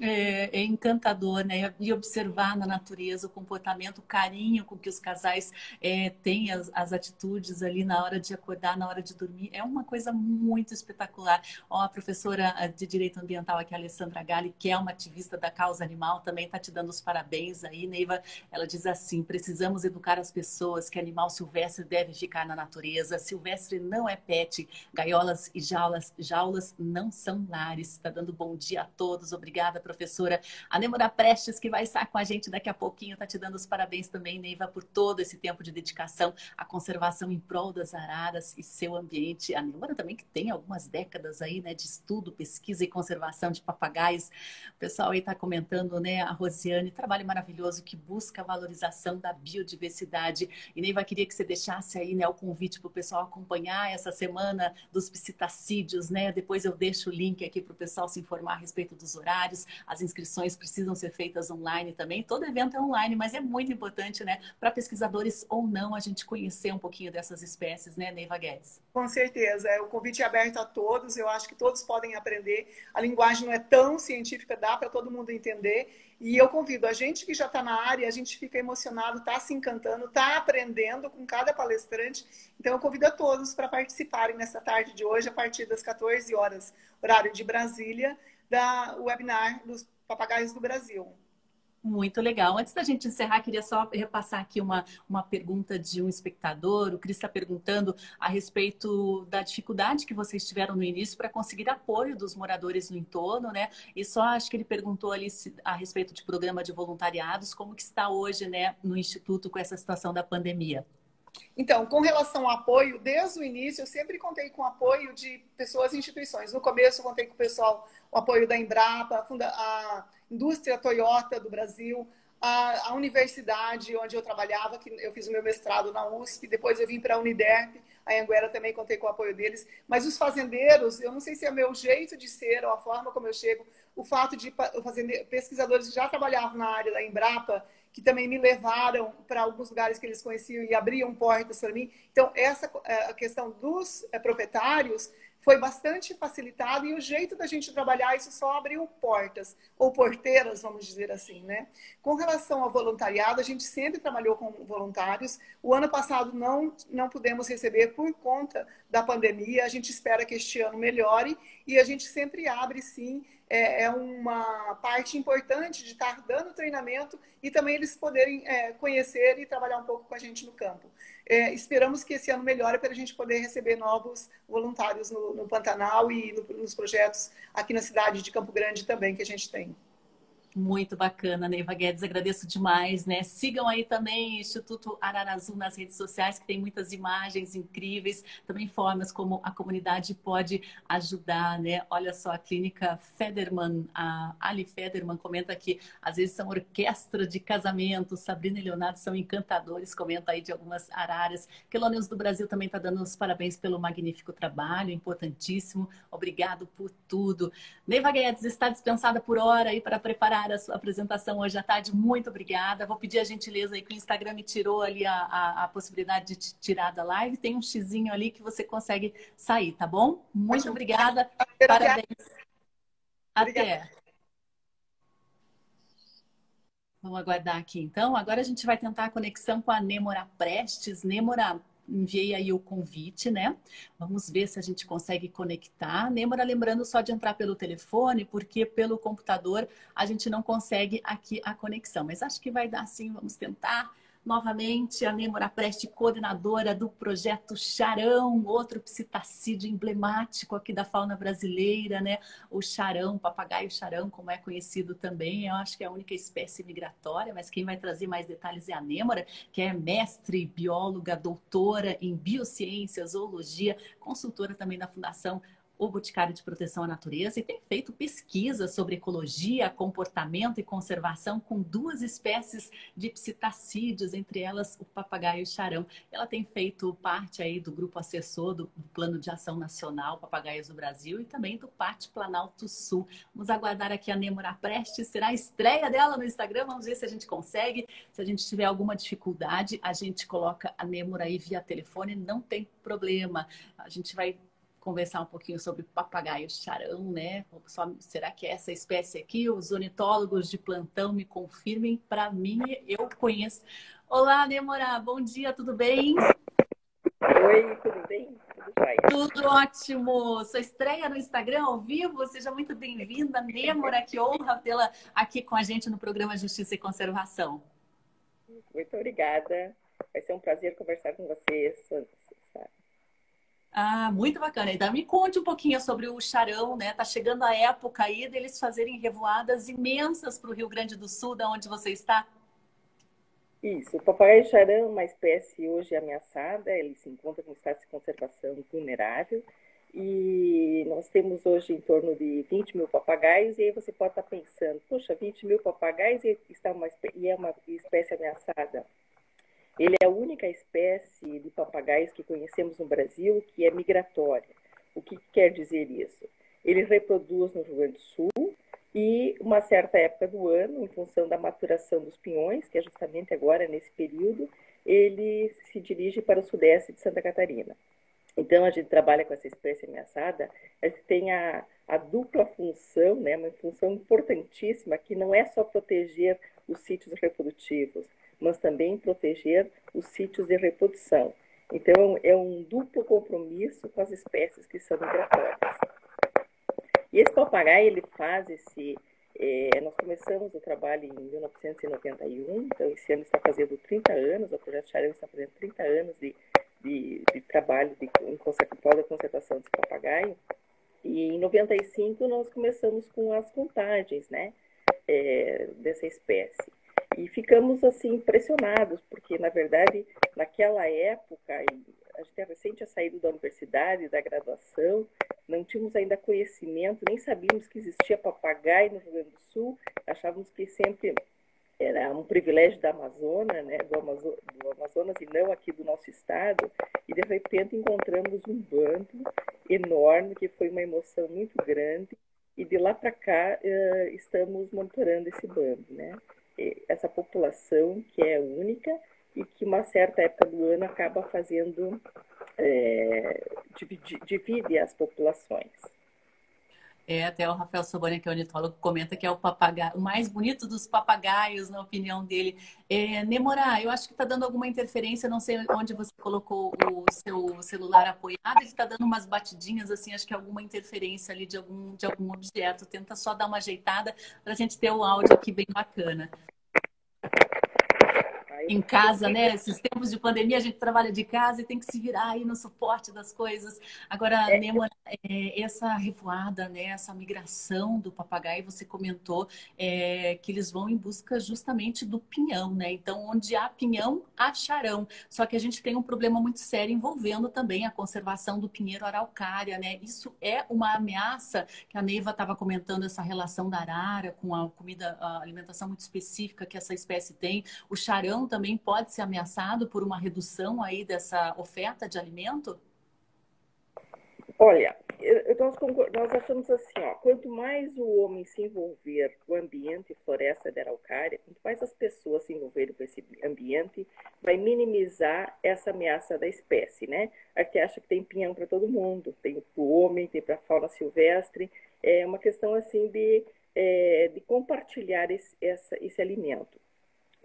é, é, encantador, né? E observar na natureza o comportamento, o carinho com que os casais é, têm as, as, atitudes ali na hora de acordar, na hora de dormir, é uma coisa muito espetacular. Ó, a professora de Direito Ambiental aqui, Alessandra Gali, que é uma ativista da causa animal, também está te dando os parabéns aí, Neiva. Ela diz assim: precisamos educar as pessoas que animal silvestre deve ficar na natureza. Silvestre não é pet, gaiolas e jaulas, jaulas não são lares. Está dando bom dia a todos. Obrigada professora Anemora Prestes, que vai estar com a gente daqui a pouquinho. Tá te dando os parabéns também, Neiva, por todo esse tempo de dedicação à conservação em prol das araras e seu ambiente. A Anemora também que tem algumas décadas aí, né, de estudo, pesquisa e conservação de papagaios. O pessoal aí está comentando, né, a Rosiane, trabalho maravilhoso que busca a valorização da biodiversidade. E Neiva, queria que você deixasse aí, né, o convite para o pessoal acompanhar essa semana dos psitacídeos, né? Depois eu deixo o link aqui para o pessoal se informar a respeito dos horários. As inscrições precisam ser feitas online também. Todo evento é online, mas é muito importante, né, para pesquisadores ou não, a gente conhecer um pouquinho dessas espécies, né, Neiva Guedes? Com certeza. É, o convite é aberto a todos. Eu acho que todos podem aprender. A linguagem não é tão científica, dá para todo mundo entender. E eu convido a gente que já está na área, a gente fica emocionado, está se encantando, está aprendendo com cada palestrante. Então, eu convido a todos para participarem nessa tarde de hoje, a partir das 14 horas, horário de Brasília, da webinar dos Papagaios do Brasil. Muito legal. Antes da gente encerrar, queria só repassar aqui uma, uma pergunta de um espectador. O Cris está perguntando a respeito da dificuldade que vocês tiveram no início para conseguir apoio dos moradores no entorno, né? E só acho que ele perguntou ali se, a respeito de programa de voluntariados, como que está hoje, né, no Instituto com essa situação da pandemia. Então, com relação ao apoio, desde o início eu sempre contei com o apoio de pessoas e instituições. No começo eu contei com o pessoal, o apoio da Embrapa, a indústria Toyota do Brasil, a, a universidade onde eu trabalhava, que eu fiz o meu mestrado na USP, depois eu vim para a Uniderp, a Anguera também contei com o apoio deles. Mas os fazendeiros, eu não sei se é meu jeito de ser ou a forma como eu chego, o fato de pesquisadores que já trabalhavam na área da Embrapa que também me levaram para alguns lugares que eles conheciam e abriam portas para mim. Então, essa eh, a questão dos eh, proprietários foi bastante facilitada e o jeito da gente trabalhar isso só abriu portas ou porteiras, vamos dizer assim, né? Com relação ao voluntariado, a gente sempre trabalhou com voluntários. O ano passado não não pudemos receber por conta da pandemia. A gente espera que este ano melhore e a gente sempre abre sim é, é uma parte importante de estar dando treinamento e também eles poderem é, conhecer e trabalhar um pouco com a gente no campo. É, esperamos que esse ano melhore para a gente poder receber novos voluntários no, no Pantanal e no, nos projetos aqui na cidade de Campo Grande também que a gente tem. Muito bacana, Neiva Guedes, agradeço demais, né? Sigam aí também Instituto Ararazu nas redes sociais, que tem muitas imagens incríveis, também formas como a comunidade pode ajudar, né? Olha só, a clínica Federman, a Ali Federman comenta que às vezes são orquestra de casamento, Sabrina e Leonardo são encantadores, comenta aí de algumas araras. Quelônios do Brasil também está dando os parabéns pelo magnífico trabalho, importantíssimo, obrigado por tudo. Neiva Guedes está dispensada por hora aí para preparar a sua apresentação hoje à tarde. Muito obrigada. Vou pedir a gentileza aí que o Instagram me tirou ali a, a, a possibilidade de tirar da live. Tem um xizinho ali que você consegue sair, tá bom? Muito obrigada. Parabéns. Até. Vamos aguardar aqui então. Agora a gente vai tentar a conexão com a Nêmora Prestes. Nêmora, enviei aí o convite, né? Vamos ver se a gente consegue conectar. Nêmora, lembrando só de entrar pelo telefone, porque pelo computador a gente não consegue aqui a conexão. Mas acho que vai dar sim, vamos tentar novamente a Nêmora Preste, coordenadora do projeto Charão, outro psitacídeo emblemático aqui da fauna brasileira, né? O charão, papagaio charão, como é conhecido também, eu acho que é a única espécie migratória, mas quem vai trazer mais detalhes é a Nêmora, que é mestre, bióloga, doutora em biociências, zoologia, consultora também da Fundação o Boticário de Proteção à Natureza e tem feito pesquisas sobre ecologia, comportamento e conservação com duas espécies de psitacídeos, entre elas o papagaio charão. Ela tem feito parte aí do grupo assessor do Plano de Ação Nacional Papagaios do Brasil e também do Pátio Planalto Sul. Vamos aguardar aqui a Nêmora Prestes, será a estreia dela no Instagram, vamos ver se a gente consegue. Se a gente tiver alguma dificuldade, a gente coloca a Nêmora aí via telefone, não tem problema. A gente vai conversar um pouquinho sobre papagaio charão, né? Só, será que é essa espécie aqui? Os ornitólogos de plantão me confirmem. Para mim, eu conheço. Olá, Nemora, bom dia, tudo bem? Oi, tudo bem? Tudo Tudo ótimo! Sua estreia no Instagram ao vivo, seja muito bem-vinda, Nemora, que honra tê-la aqui com a gente no programa Justiça e Conservação. Muito obrigada. Vai ser um prazer conversar com você Ah, muito bacana. Então me conte um pouquinho sobre o charão, né? Tá chegando a época aí deles fazerem revoadas imensas para o Rio Grande do Sul, da onde você está. Isso, o papagaio charão é uma espécie hoje ameaçada, ele se encontra em estado de conservação vulnerável e nós temos hoje em torno de 20 mil papagaios, e aí você pode estar pensando, poxa, 20 mil papagaios e, está uma, e é uma espécie ameaçada. Ele é a única espécie de papagaios que conhecemos no Brasil que é migratória. O que quer dizer isso? Ele reproduz no Rio Grande do Sul e uma certa época do ano, em função da maturação dos pinhões, que é justamente agora nesse período, ele se dirige para o sudeste de Santa Catarina. Então, a gente trabalha com essa espécie ameaçada, a gente tem a, a dupla função, né, uma função importantíssima, que não é só proteger os sítios reprodutivos, mas também proteger os sítios de reprodução. Então, é um duplo compromisso com as espécies que são migratórias. E esse papagaio, ele faz esse... É, nós começamos o trabalho em 1991, então esse ano está fazendo 30 anos, o Projeto Charão está fazendo 30 anos de, de, de trabalho de, em da conservação desse papagaio. E em 95 nós começamos com as contagens, né, é, dessa espécie. E ficamos assim impressionados, porque na verdade naquela época, a gente é recente a saído da universidade, da graduação, não tínhamos ainda conhecimento, nem sabíamos que existia papagaio no Rio Grande do Sul, achávamos que sempre era um privilégio da Amazônia, né, do, Amazo do Amazonas e não aqui do nosso estado, e de repente encontramos um bando enorme, que foi uma emoção muito grande, e de lá para cá uh, estamos monitorando esse bando, né? Essa população que é única e que uma certa época do ano acaba fazendo é, divide, divide as populações. É, até o Rafael Soboni, que é ornitólogo, comenta que é o papagaio, o mais bonito dos papagaios, na opinião dele. É, Nemorá, eu acho que está dando alguma interferência, não sei onde você colocou o seu celular apoiado, ele está dando umas batidinhas, assim, acho que alguma interferência ali de algum, de algum objeto. Tenta só dar uma ajeitada para a gente ter o áudio aqui bem bacana em casa, né? Esses tempos de pandemia, a gente trabalha de casa e tem que se virar aí no suporte das coisas. Agora, é. Nemo, é, essa revoada, né? Essa migração do papagaio, você comentou é, que eles vão em busca justamente do pinhão, né? Então, onde há pinhão, há charão. Só que a gente tem um problema muito sério envolvendo também a conservação do pinheiro araucária, né? Isso é uma ameaça que a Neiva estava comentando, essa relação da arara com a comida, a alimentação muito específica que essa espécie tem. O charão também pode ser ameaçado por uma redução aí dessa oferta de alimento? Olha, nós, nós achamos assim, ó, quanto mais o homem se envolver com o ambiente floresta da araucária, quanto mais as pessoas se envolverem com esse ambiente, vai minimizar essa ameaça da espécie, né? Gente acha que tem pinhão para todo mundo, tem para o homem, tem para a fauna silvestre, é uma questão assim de, é, de compartilhar esse, essa, esse alimento.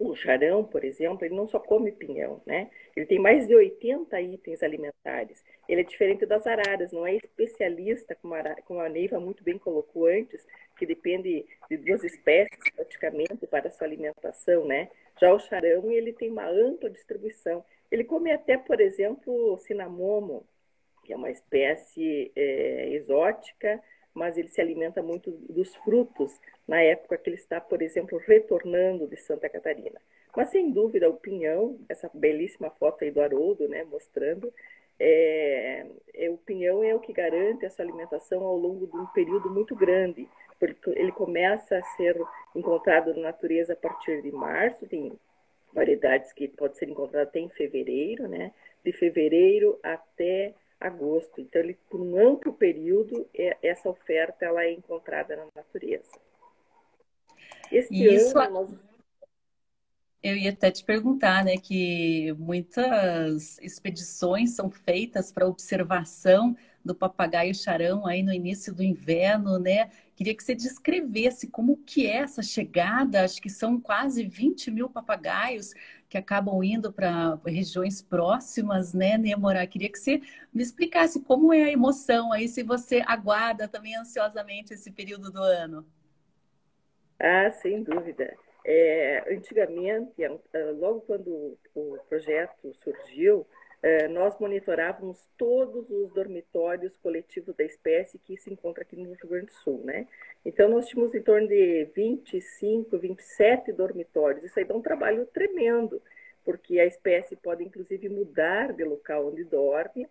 O charão, por exemplo, ele não só come pinhão, né? Ele tem mais de 80 itens alimentares. Ele é diferente das araras, não é especialista, como a, como a Neiva muito bem colocou antes, que depende de duas espécies praticamente para sua alimentação, né? Já o charão, ele tem uma ampla distribuição. Ele come até, por exemplo, o cinamomo, que é uma espécie é, exótica, mas ele se alimenta muito dos frutos na época que ele está, por exemplo, retornando de Santa Catarina. Mas sem dúvida o pinhão, essa belíssima foto aí do Haroldo, né, mostrando, é, é, o pinhão é o que garante essa alimentação ao longo de um período muito grande, porque ele começa a ser encontrado na natureza a partir de março, tem variedades que pode ser encontrado até em fevereiro, né? De fevereiro até agosto. Então, ele, por um amplo período, é, essa oferta ela é encontrada na natureza. Este Isso, ano, nós... eu ia até te perguntar, né, que muitas expedições são feitas para observação do papagaio charão aí no início do inverno, né? Queria que você descrevesse como que é essa chegada, acho que são quase 20 mil papagaios que acabam indo para regiões próximas, né, Nemora? Queria que você me explicasse como é a emoção aí, se você aguarda também ansiosamente esse período do ano. Ah, sem dúvida. É, antigamente, logo quando o projeto surgiu, eh, nós monitorávamos todos os dormitórios coletivos da espécie que se encontra aqui no Rio Grande do Sul, né? Então, nós tínhamos em torno de 25, 27 dormitórios. Isso aí dá um trabalho tremendo, porque a espécie pode, inclusive, mudar de local onde dorme.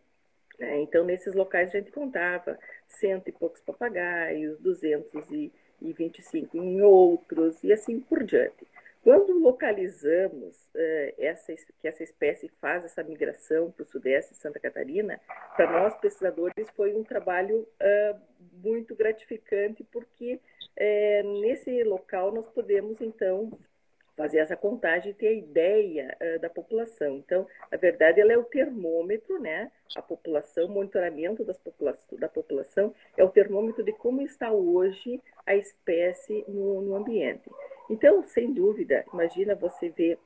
Né? Então, nesses locais, a gente contava cento e poucos papagaios, 225 em outros, e assim por diante. Quando localizamos uh, essa, que essa espécie faz essa migração para o sudeste de Santa Catarina, para nós pesquisadores foi um trabalho uh, muito gratificante, porque uh, nesse local nós podemos, então, fazer essa contagem e ter a ideia da população. Então, na verdade, ela é o termômetro, né? A população, o monitoramento das popula da população é o termômetro de como está hoje a espécie no, no ambiente. Então, sem dúvida, imagina você ver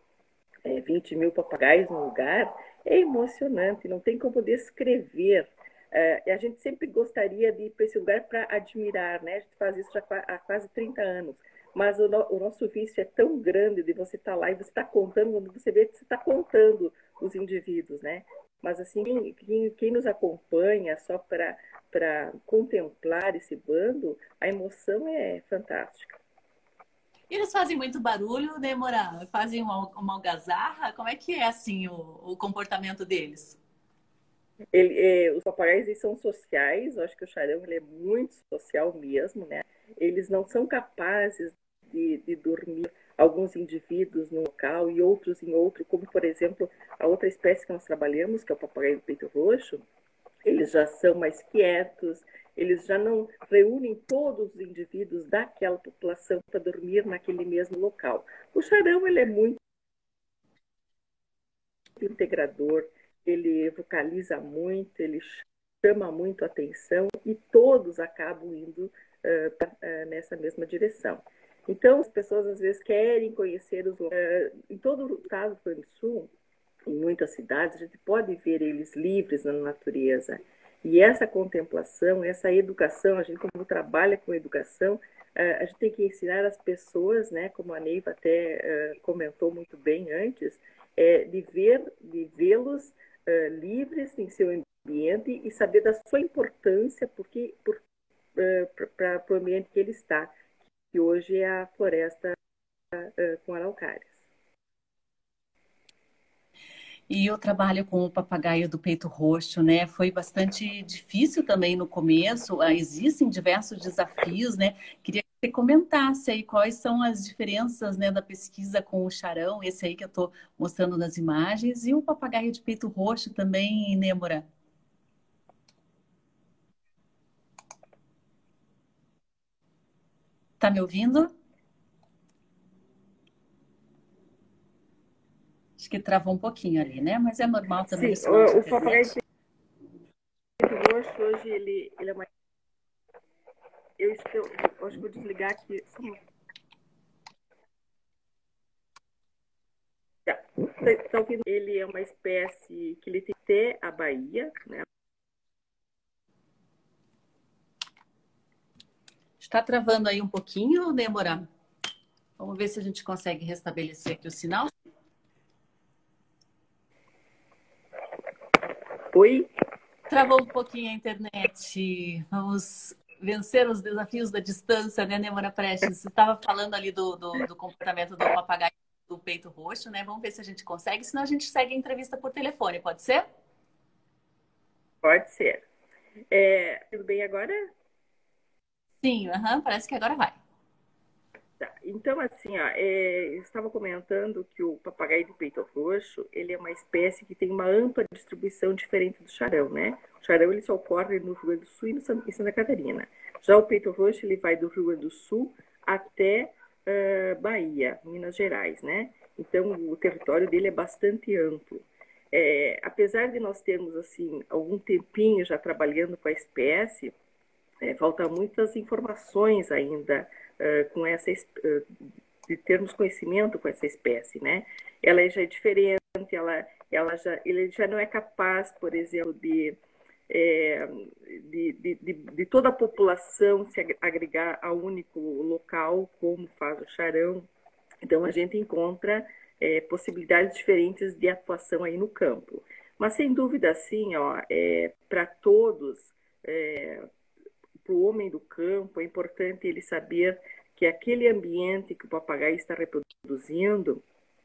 é, 20 mil papagaios num lugar, é emocionante, não tem como descrever. É, a gente sempre gostaria de ir para esse lugar para admirar, né? A gente faz isso já há quase 30 anos. Mas o, no, o nosso vício é tão grande de você estar tá lá e você está contando, quando você vê que você está contando os indivíduos, né? Mas assim, quem, quem nos acompanha só para contemplar esse bando, a emoção é fantástica. Eles fazem muito barulho, né, Morar? Fazem uma, uma algazarra? Como é que é, assim, o, o comportamento deles? Ele, é, os papagaios são sociais, eu acho que o charão ele é muito social mesmo, né? Eles não são capazes de, de dormir alguns indivíduos no local e outros em outro, como por exemplo a outra espécie que nós trabalhamos, que é o papagaio do peito roxo, eles já são mais quietos, eles já não reúnem todos os indivíduos daquela população para dormir naquele mesmo local. O charão ele é muito integrador, ele vocaliza muito, ele chama muito a atenção e todos acabam indo uh, pra, uh, nessa mesma direção. Então, as pessoas às vezes querem conhecer os em todo o estado do Rio Grande do Sul, em muitas cidades, a gente pode ver eles livres na natureza. E essa contemplação, essa educação, a gente como trabalha com educação, eh, a gente tem que ensinar as pessoas, né, como a Neiva até eh, comentou muito bem antes, é, de ver, de vê-los uh, livres em seu ambiente e saber da sua importância porque por, para o ambiente que ele está, que hoje é a floresta uh, com araucárias. E o trabalho com o papagaio do peito roxo, né? Foi bastante difícil também no começo. Ah, existem diversos desafios, né? Queria que você comentasse aí quais são as diferenças né, da pesquisa com o charão, esse aí que eu estou mostrando nas imagens, e o papagaio de peito roxo também, Nêmora. Tá me ouvindo? Acho que travou um pouquinho ali, né? Mas é normal também. Sim, o, o roxo hoje ele, ele é mais. Eu, acho que vou desligar aqui. Tá, ouvindo? Ele é uma espécie que ele tem até a Bahia, né? Está travando aí um pouquinho, Débora? Vamos ver se a gente consegue restabelecer aqui o sinal. Oi? Travou um pouquinho a internet. Vamos vencer os desafios da distância, né, Nemora Prestes? Você estava falando ali do, do, do, comportamento do papagaio do peito roxo, né? Vamos ver se a gente consegue, senão a gente segue a entrevista por telefone, pode ser? Pode ser. É, tudo bem agora? Sim, uhum, parece que agora vai. Tá. Então, assim, ó, é, eu estava comentando que o papagaio de peito roxo, ele é uma espécie que tem uma ampla distribuição diferente do charão, né? O charão, ele só ocorre no Rio Grande do Sul e no Santa Catarina. Já o peito roxo, ele vai do Rio Grande do Sul até uh, Bahia, Minas Gerais, né? Então, o território dele é bastante amplo. É, apesar de nós termos, assim, algum tempinho já trabalhando com a espécie, é, falta muitas informações ainda uh, com essa uh, de termos conhecimento com essa espécie, né? Ela já é diferente, ela, ela já, ele já não é capaz, por exemplo, de, é, de, de, de, de, toda a população se agregar a único local, como faz o charão. Então, a gente encontra é, possibilidades diferentes de atuação aí no campo. Mas sem dúvida, assim, ó, é, para todos, é, para o homem do campo, é importante ele saber que aquele ambiente que o papagaio está reproduzindo,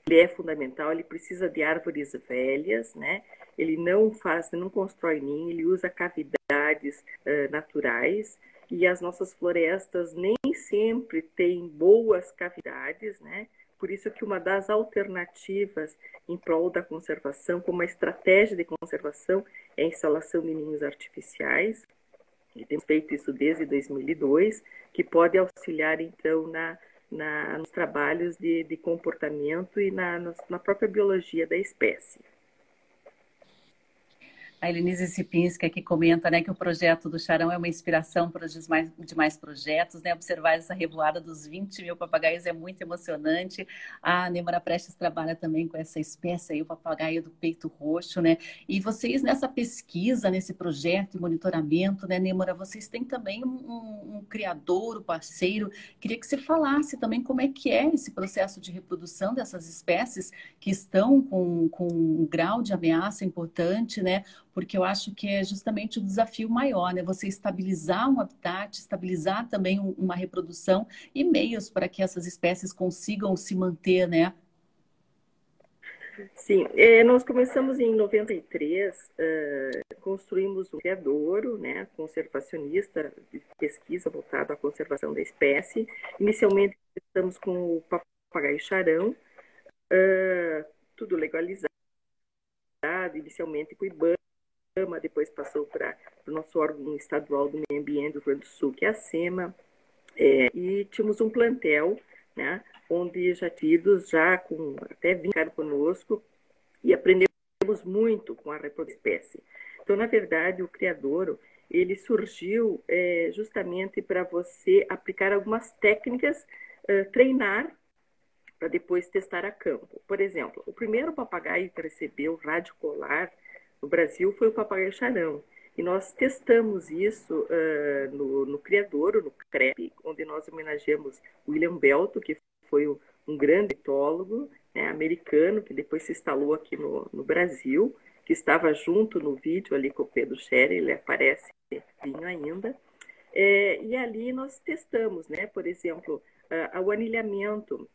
ele é fundamental, ele precisa de árvores velhas, né? Ele não faz, não constrói ninho, ele usa cavidades uh, naturais e as nossas florestas nem sempre têm boas cavidades, né? Por isso que uma das alternativas em prol da conservação, como uma estratégia de conservação, é a instalação de ninhos artificiais. E temos feito isso desde 2002, que pode auxiliar, então, na, na nos trabalhos de, de comportamento e na, na própria biologia da espécie. A Elenise Sipinski aqui comenta né, que o projeto do Charão é uma inspiração para os demais, demais projetos. Né? Observar essa revoada dos 20 mil papagaios é muito emocionante. A Nemora Prestes trabalha também com essa espécie aí, o papagaio do peito roxo. Né? E vocês, nessa pesquisa, nesse projeto e monitoramento, né, Nemora, vocês têm também um, um criador, um parceiro. Queria que você falasse também como é que é esse processo de reprodução dessas espécies que estão com, com um grau de ameaça importante, né? Porque eu acho que é justamente o desafio maior, né? Você estabilizar um habitat, estabilizar também uma reprodução e meios para que essas espécies consigam se manter, né? Sim, é, nós começamos em 93, uh, construímos um criadouro, né, conservacionista, de pesquisa voltado à conservação da espécie. Inicialmente, estamos com o papagaio charão, uh, tudo legalizado, inicialmente com o IBAN, depois passou para o nosso órgão estadual do meio ambiente do Rio Grande do Sul, que é a SEMA, é, e tínhamos um plantel, né, onde já tidos, já com até vincaram conosco, e aprendemos muito com a reprodução espécie. Então, na verdade, o criador ele surgiu é, justamente para você aplicar algumas técnicas, é, treinar para depois testar a campo. Por exemplo, o primeiro papagaio que recebeu rádio colar no Brasil foi o papagaio charão. E nós testamos isso uh, no, no Criadouro, no CREP, onde nós homenageamos William Belto, que foi um grande etólogo né, americano, que depois se instalou aqui no, no Brasil, que estava junto no vídeo ali com o Pedro Scherer, ele aparece vinho ainda. É, e ali nós testamos, né, por exemplo, uh, o anilhamento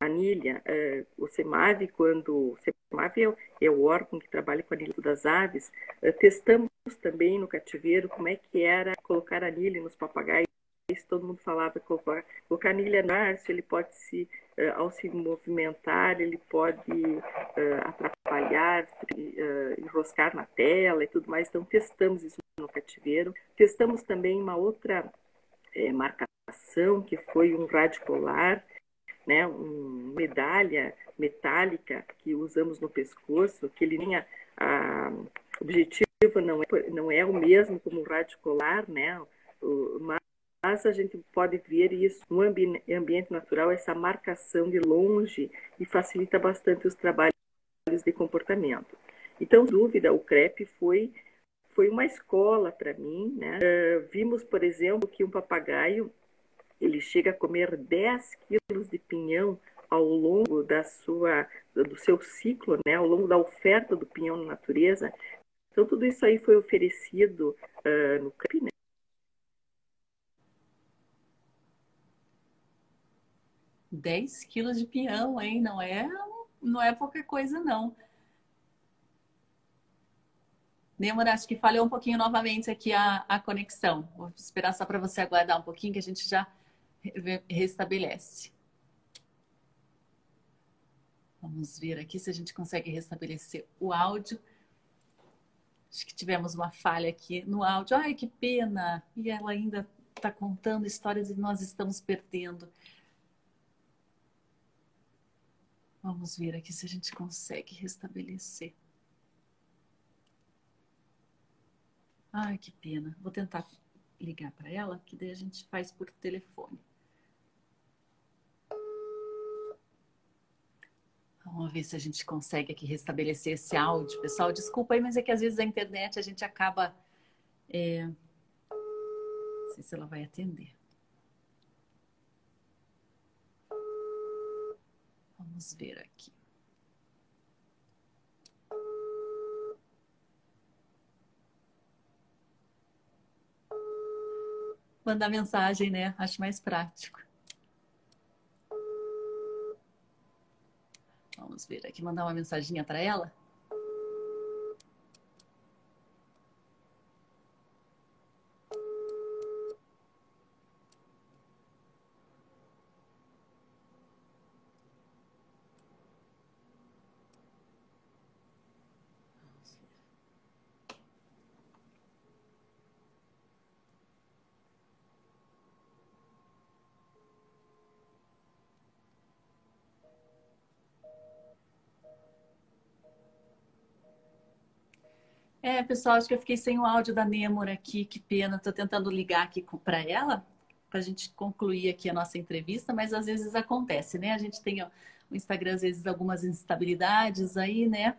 anilha, é, o CEMAV, quando o é, é, o órgão que trabalha com a anilha das aves, é, testamos também no cativeiro como é que era colocar anilha nos papagaios. Todo mundo falava que colocar, colocar anilha no ar, ele pode se, ao se movimentar, ele pode atrapalhar, enroscar na tela e tudo mais. Então, testamos isso no cativeiro. Testamos também uma outra marcação, que foi um radicolar, né, uma medalha metálica que usamos no pescoço, que ele tinha a, objetivo não é, não é o mesmo como o radicular, né, o, mas a gente pode ver isso no ambi ambiente natural, essa marcação de longe e facilita bastante os trabalhos de comportamento. Então, dúvida, o CREP foi foi uma escola para mim, né? Uh, vimos, por exemplo, que um papagaio ele chega a comer 10 quilos de pinhão ao longo da sua, do seu ciclo, né, ao longo da oferta do pinhão na natureza. Então, tudo isso aí foi oferecido uh, no CRIP, né? Dez quilos de pinhão, hein? Não é, não é pouca coisa, não. Nemora, acho que falhou um pouquinho novamente aqui a, a conexão. Vou esperar só para você aguardar um pouquinho, que a gente já restabelece. Vamos ver aqui se a gente consegue restabelecer o áudio. Acho que tivemos uma falha aqui no áudio. Ai, que pena! E ela ainda está contando histórias e nós estamos perdendo. Vamos ver aqui se a gente consegue restabelecer. Ai, que pena. Vou tentar ligar para ela, que daí a gente faz por telefone. Vamos ver se a gente consegue aqui restabelecer esse áudio. Pessoal, desculpa aí, mas é que às vezes a internet a gente acaba. É... Não sei se ela vai atender. Vamos ver aqui. Mandar mensagem, né? Acho mais prático. Vamos ver aqui, mandar uma mensaginha para ela. Pessoal, acho que eu fiquei sem o áudio da Nêmora aqui, que pena. Estou tentando ligar aqui para ela, para a gente concluir aqui a nossa entrevista, mas às vezes acontece, né? A gente tem ó, o Instagram, às vezes, algumas instabilidades aí, né?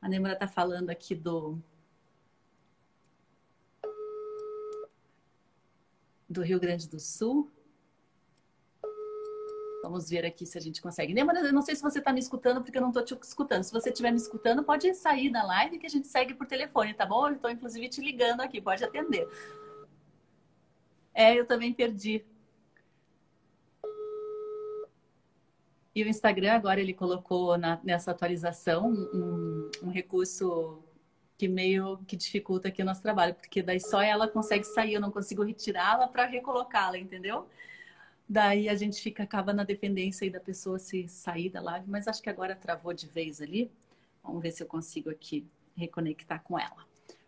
A Nêmora está falando aqui do. Do Rio Grande do Sul. Vamos ver aqui se a gente consegue. Lembra, eu não sei se você está me escutando, porque eu não estou te escutando. Se você estiver me escutando, pode sair da live que a gente segue por telefone, tá bom? Eu estou, inclusive, te ligando aqui, pode atender. É, eu também perdi. E o Instagram agora ele colocou na, nessa atualização um, um recurso que meio que dificulta aqui o nosso trabalho, porque daí só ela consegue sair, eu não consigo retirá-la para recolocá-la, entendeu? Daí a gente fica, acaba na dependência aí da pessoa se sair da live, mas acho que agora travou de vez ali. Vamos ver se eu consigo aqui reconectar com ela.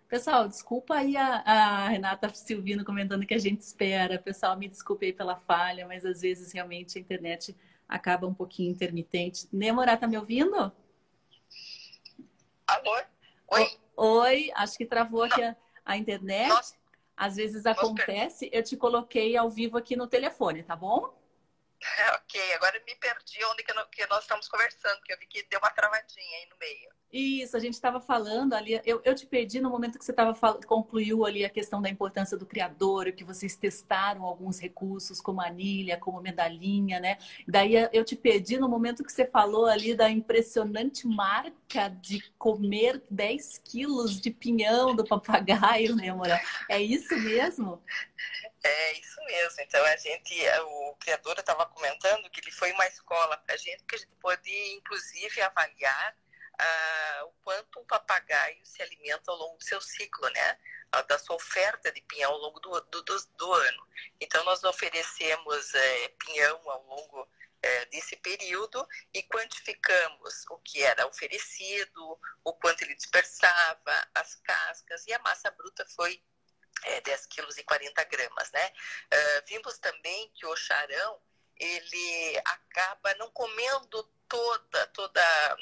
Pessoal, desculpa aí a, a, Renata Silvino comentando que a gente espera. Pessoal, me desculpe aí pela falha, mas às vezes realmente a internet acaba um pouquinho intermitente. Nemorá, tá me ouvindo? Alô? Oi? Oi, acho que travou aqui a, a internet. Nossa. Às vezes acontece, eu te coloquei ao vivo aqui no telefone, tá bom? ok, agora me perdi onde que, que nós estamos conversando, que eu vi que deu uma travadinha aí no meio. Isso, a gente estava falando ali, eu, eu te perdi no momento que você estava concluiu ali a questão da importância do criador, que vocês testaram alguns recursos, como anilha, como medalhinha, né? Daí eu te perdi no momento que você falou ali da impressionante marca de comer 10 quilos de pinhão do papagaio, né, Moura? É isso mesmo? É isso mesmo. Então a gente, o criador estava comentando que ele foi uma escola para a gente que a gente pode inclusive avaliar ah, o quanto um papagaio se alimenta ao longo do seu ciclo, né? Da sua oferta de pinhão ao longo do, do, do, do ano. Então, nós oferecemos é, pinhão ao longo é, desse período e quantificamos o que era oferecido, o quanto ele dispersava, as cascas e a massa bruta foi é, 10 quilos e 40 gramas, né? Uh, vimos também que o charão, ele acaba não comendo toda, toda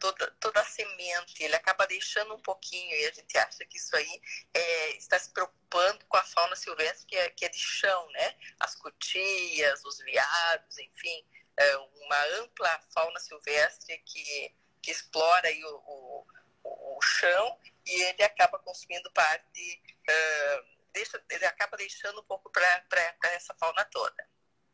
toda, toda a semente, ele acaba deixando um pouquinho e a gente acha que isso aí é, está se preocupando com a fauna silvestre que é, que é de chão, né? As cutias, os veados, enfim, é uma ampla fauna silvestre que, que explora aí o, o, o chão e ele acaba consumindo parte, uh, deixa, ele acaba deixando um pouco para essa fauna toda.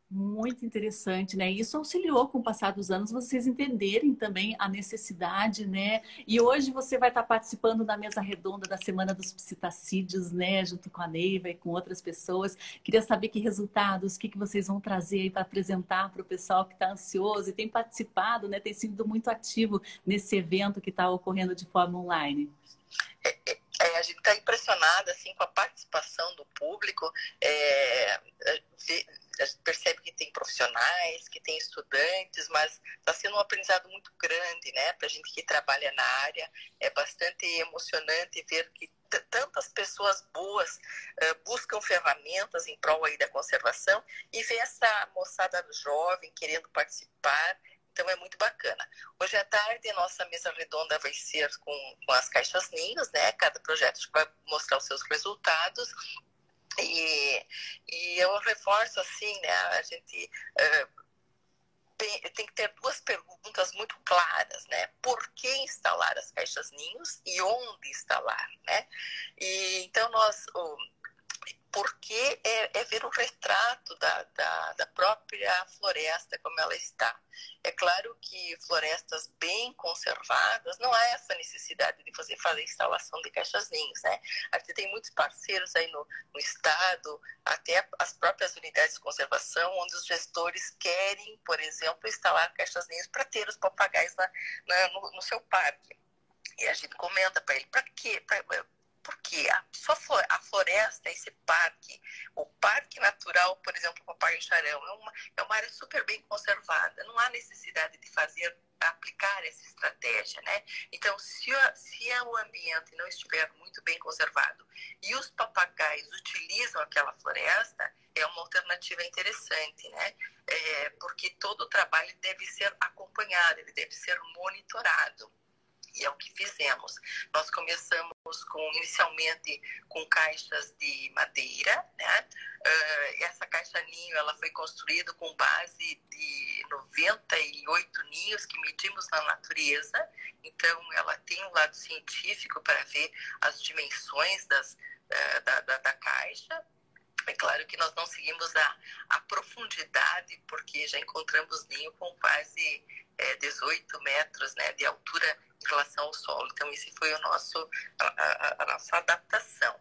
Muito interessante, né? Isso auxiliou com o passar dos anos vocês entenderem também a necessidade, né? E hoje você vai estar participando da mesa redonda da Semana dos Psitacídeos, né? Junto com a Neiva e com outras pessoas. Queria saber que resultados, o que, que vocês vão trazer aí para apresentar para o pessoal que está ansioso e tem participado, né? Tem sido muito ativo nesse evento que está ocorrendo de forma online. É, é, é, a gente está impressionada assim com a participação do público. É, é percebe que tem profissionais, que tem estudantes, mas está sendo um aprendizado muito grande, né? Para a gente que trabalha na área, é bastante emocionante ver que tantas pessoas boas uh, buscam ferramentas em prol aí da conservação e ver essa moçada jovem querendo participar então é muito bacana. Hoje à tarde, nossa mesa redonda vai ser com, com as caixas ninhos, né? Cada projeto vai mostrar os seus resultados. E, e eu reforço assim, né? A gente uh, tem, tem, que ter duas perguntas muito claras, né? Por que instalar as caixas ninhos e onde instalar, né? E então nós porque é, é ver o retrato da, da, da, própria floresta como ela está. É claro que florestas bem conservadas, não há essa necessidade de você fazer instalação de caixas-ninhos, né? Aqui tem muitos parceiros aí no, no estado, até as próprias unidades de conservação, onde os gestores querem, por exemplo, instalar caixas-ninhos para ter os papagaios na, na no, no, seu parque. E a gente comenta para ele, para quê? Pra, porque a, só a floresta, esse parque, o parque natural, por exemplo, o Papai Charão, é uma, é uma área super bem conservada. Não há necessidade de fazer, aplicar essa estratégia, né? Então, se, se o ambiente não estiver muito bem conservado e os papagaios utilizam aquela floresta, é uma alternativa interessante, né? É, porque todo o trabalho deve ser acompanhado, ele deve ser monitorado e é o que fizemos. Nós começamos com inicialmente com caixas de madeira, né? Uh, essa caixa ninho ela foi construída com base de 98 ninhos que medimos na natureza. Então ela tem um lado científico para ver as dimensões das, uh, da, da, da caixa. É claro que nós não seguimos a, a profundidade, porque já encontramos ninho com quase é, 18 metros né, de altura em relação ao solo. Então, esse foi o nosso, a, a, nossa adaptação.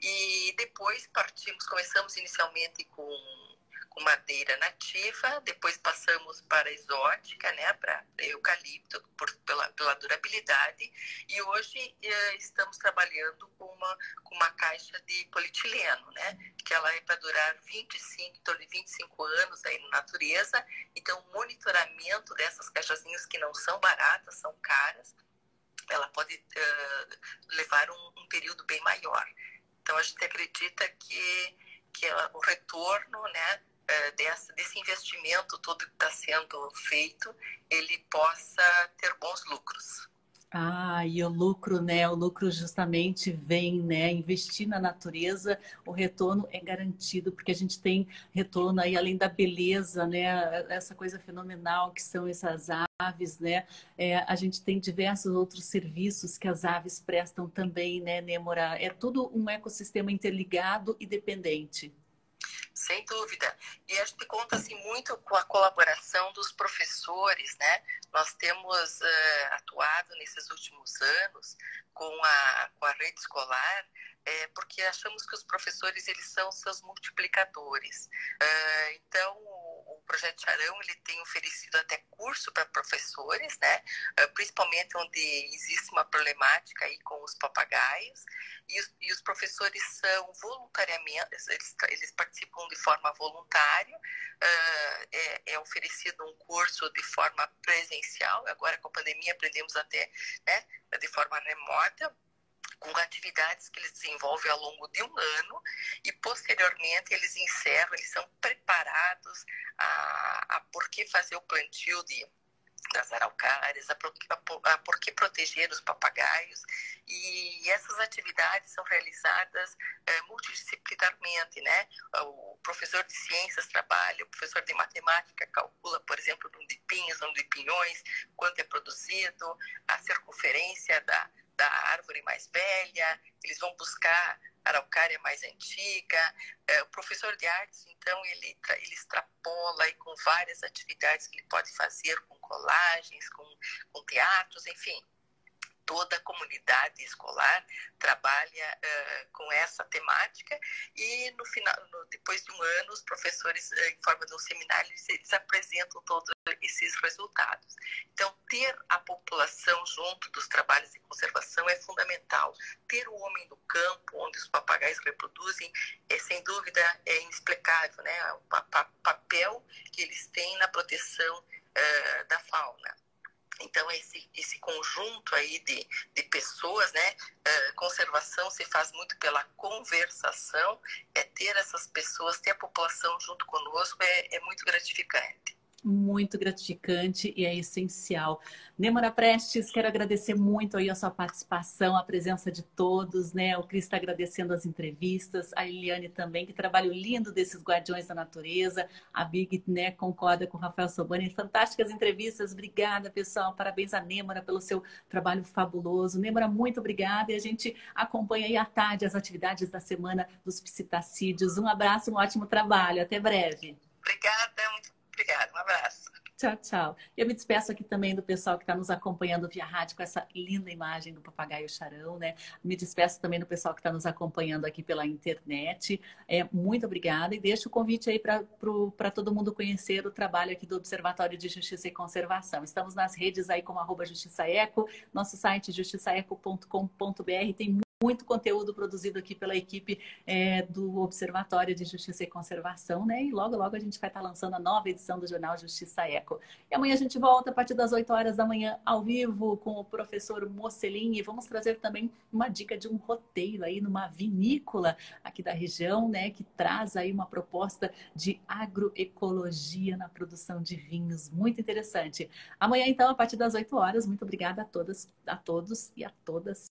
E depois partimos, começamos inicialmente com com madeira nativa, depois passamos para exótica, né, para eucalipto, por, pela, pela durabilidade, e hoje eh, estamos trabalhando com uma, com uma caixa de polietileno, né, que ela é para durar 25, em torno de 25 anos aí na natureza, então o monitoramento dessas caixazinhas que não são baratas, são caras, ela pode uh, levar um, um período bem maior. Então a gente acredita que que o retorno né, é, dessa, desse investimento todo que está sendo feito, ele possa ter bons lucros. Ah, e o lucro, né? O lucro justamente vem, né? Investir na natureza, o retorno é garantido, porque a gente tem retorno aí além da beleza, né? Essa coisa fenomenal que são essas aves, né? É, a gente tem diversos outros serviços que as aves prestam também, né, Nemora? É tudo um ecossistema interligado e dependente. Sem dúvida. E a gente conta assim, muito com a colaboração dos professores, né? Nós temos uh, atuado nesses últimos anos com a, com a rede escolar, é, porque achamos que os professores eles são seus multiplicadores. Uh, então, projeto Charão ele tem oferecido até curso para professores, né? Uh, principalmente onde existe uma problemática aí com os papagaios e os, e os professores são voluntariamente eles, eles, participam de forma voluntária. Uh, é, é, oferecido um curso de forma presencial. Agora com a pandemia aprendemos até, né? De forma remota com atividades que eles desenvolvem ao longo de um ano e posteriormente eles encerram, eles são preparados a, a por que fazer o plantio de das araucárias, a por, a, a por que proteger os papagaios. E essas atividades são realizadas é, multidisciplinarmente, né? O professor de ciências trabalha, o professor de matemática calcula, por exemplo, no de pinhos, no de pinhões, quanto é produzido, a circunferência da, da árvore mais velha, eles vão buscar araucária mais antiga. É, o professor de artes, então, ele, ele extrapola e com várias atividades que ele pode fazer, com colagens, com, com teatros, enfim toda a comunidade escolar trabalha uh, com essa temática e no final, no, depois de um ano, os professores, uh, em forma de um seminário, eles, eles, apresentam todos esses resultados. Então, ter a população junto dos trabalhos de conservação é fundamental. Ter o homem do campo, onde os papagaios reproduzem, é sem dúvida é inexplicável, né? O papel que eles têm na proteção uh, da fauna. Então, esse, esse conjunto aí de, de pessoas, né? Uh, conservação se faz muito pela conversação, é ter essas pessoas, ter a população junto conosco é, é muito gratificante. Muito gratificante e é essencial. Nemora Prestes, quero agradecer muito aí a sua participação, a presença de todos, né? O Cris está agradecendo as entrevistas, a Eliane também, que trabalho lindo desses guardiões da natureza, a Big, né, concorda com o Rafael Sobani, fantásticas entrevistas, obrigada pessoal, parabéns a Nemora pelo seu trabalho fabuloso. Nemora, muito obrigada e a gente acompanha aí à tarde as atividades da Semana dos Psitacídeos. Um abraço, um ótimo trabalho, até breve. Obrigada, muito Obrigada, um abraço. Tchau, tchau. Eu me despeço aqui também do pessoal que está nos acompanhando via rádio com essa linda imagem do papagaio charão, né? Me despeço também do pessoal que está nos acompanhando aqui pela internet. É, muito obrigada e deixo o convite aí para todo mundo conhecer o trabalho aqui do Observatório de Justiça e Conservação. Estamos nas redes aí como arroba Justiça Eco, nosso site justiçaeco.com.br tem muito conteúdo produzido aqui pela equipe é, do Observatório de Justiça e Conservação, né? E logo, logo a gente vai estar lançando a nova edição do jornal Justiça Eco. E amanhã a gente volta a partir das 8 horas da manhã ao vivo com o professor Mocelin e vamos trazer também uma dica de um roteiro aí numa vinícola aqui da região, né? Que traz aí uma proposta de agroecologia na produção de vinhos. Muito interessante. Amanhã, então, a partir das 8 horas, muito obrigada a todas, a todos e a todas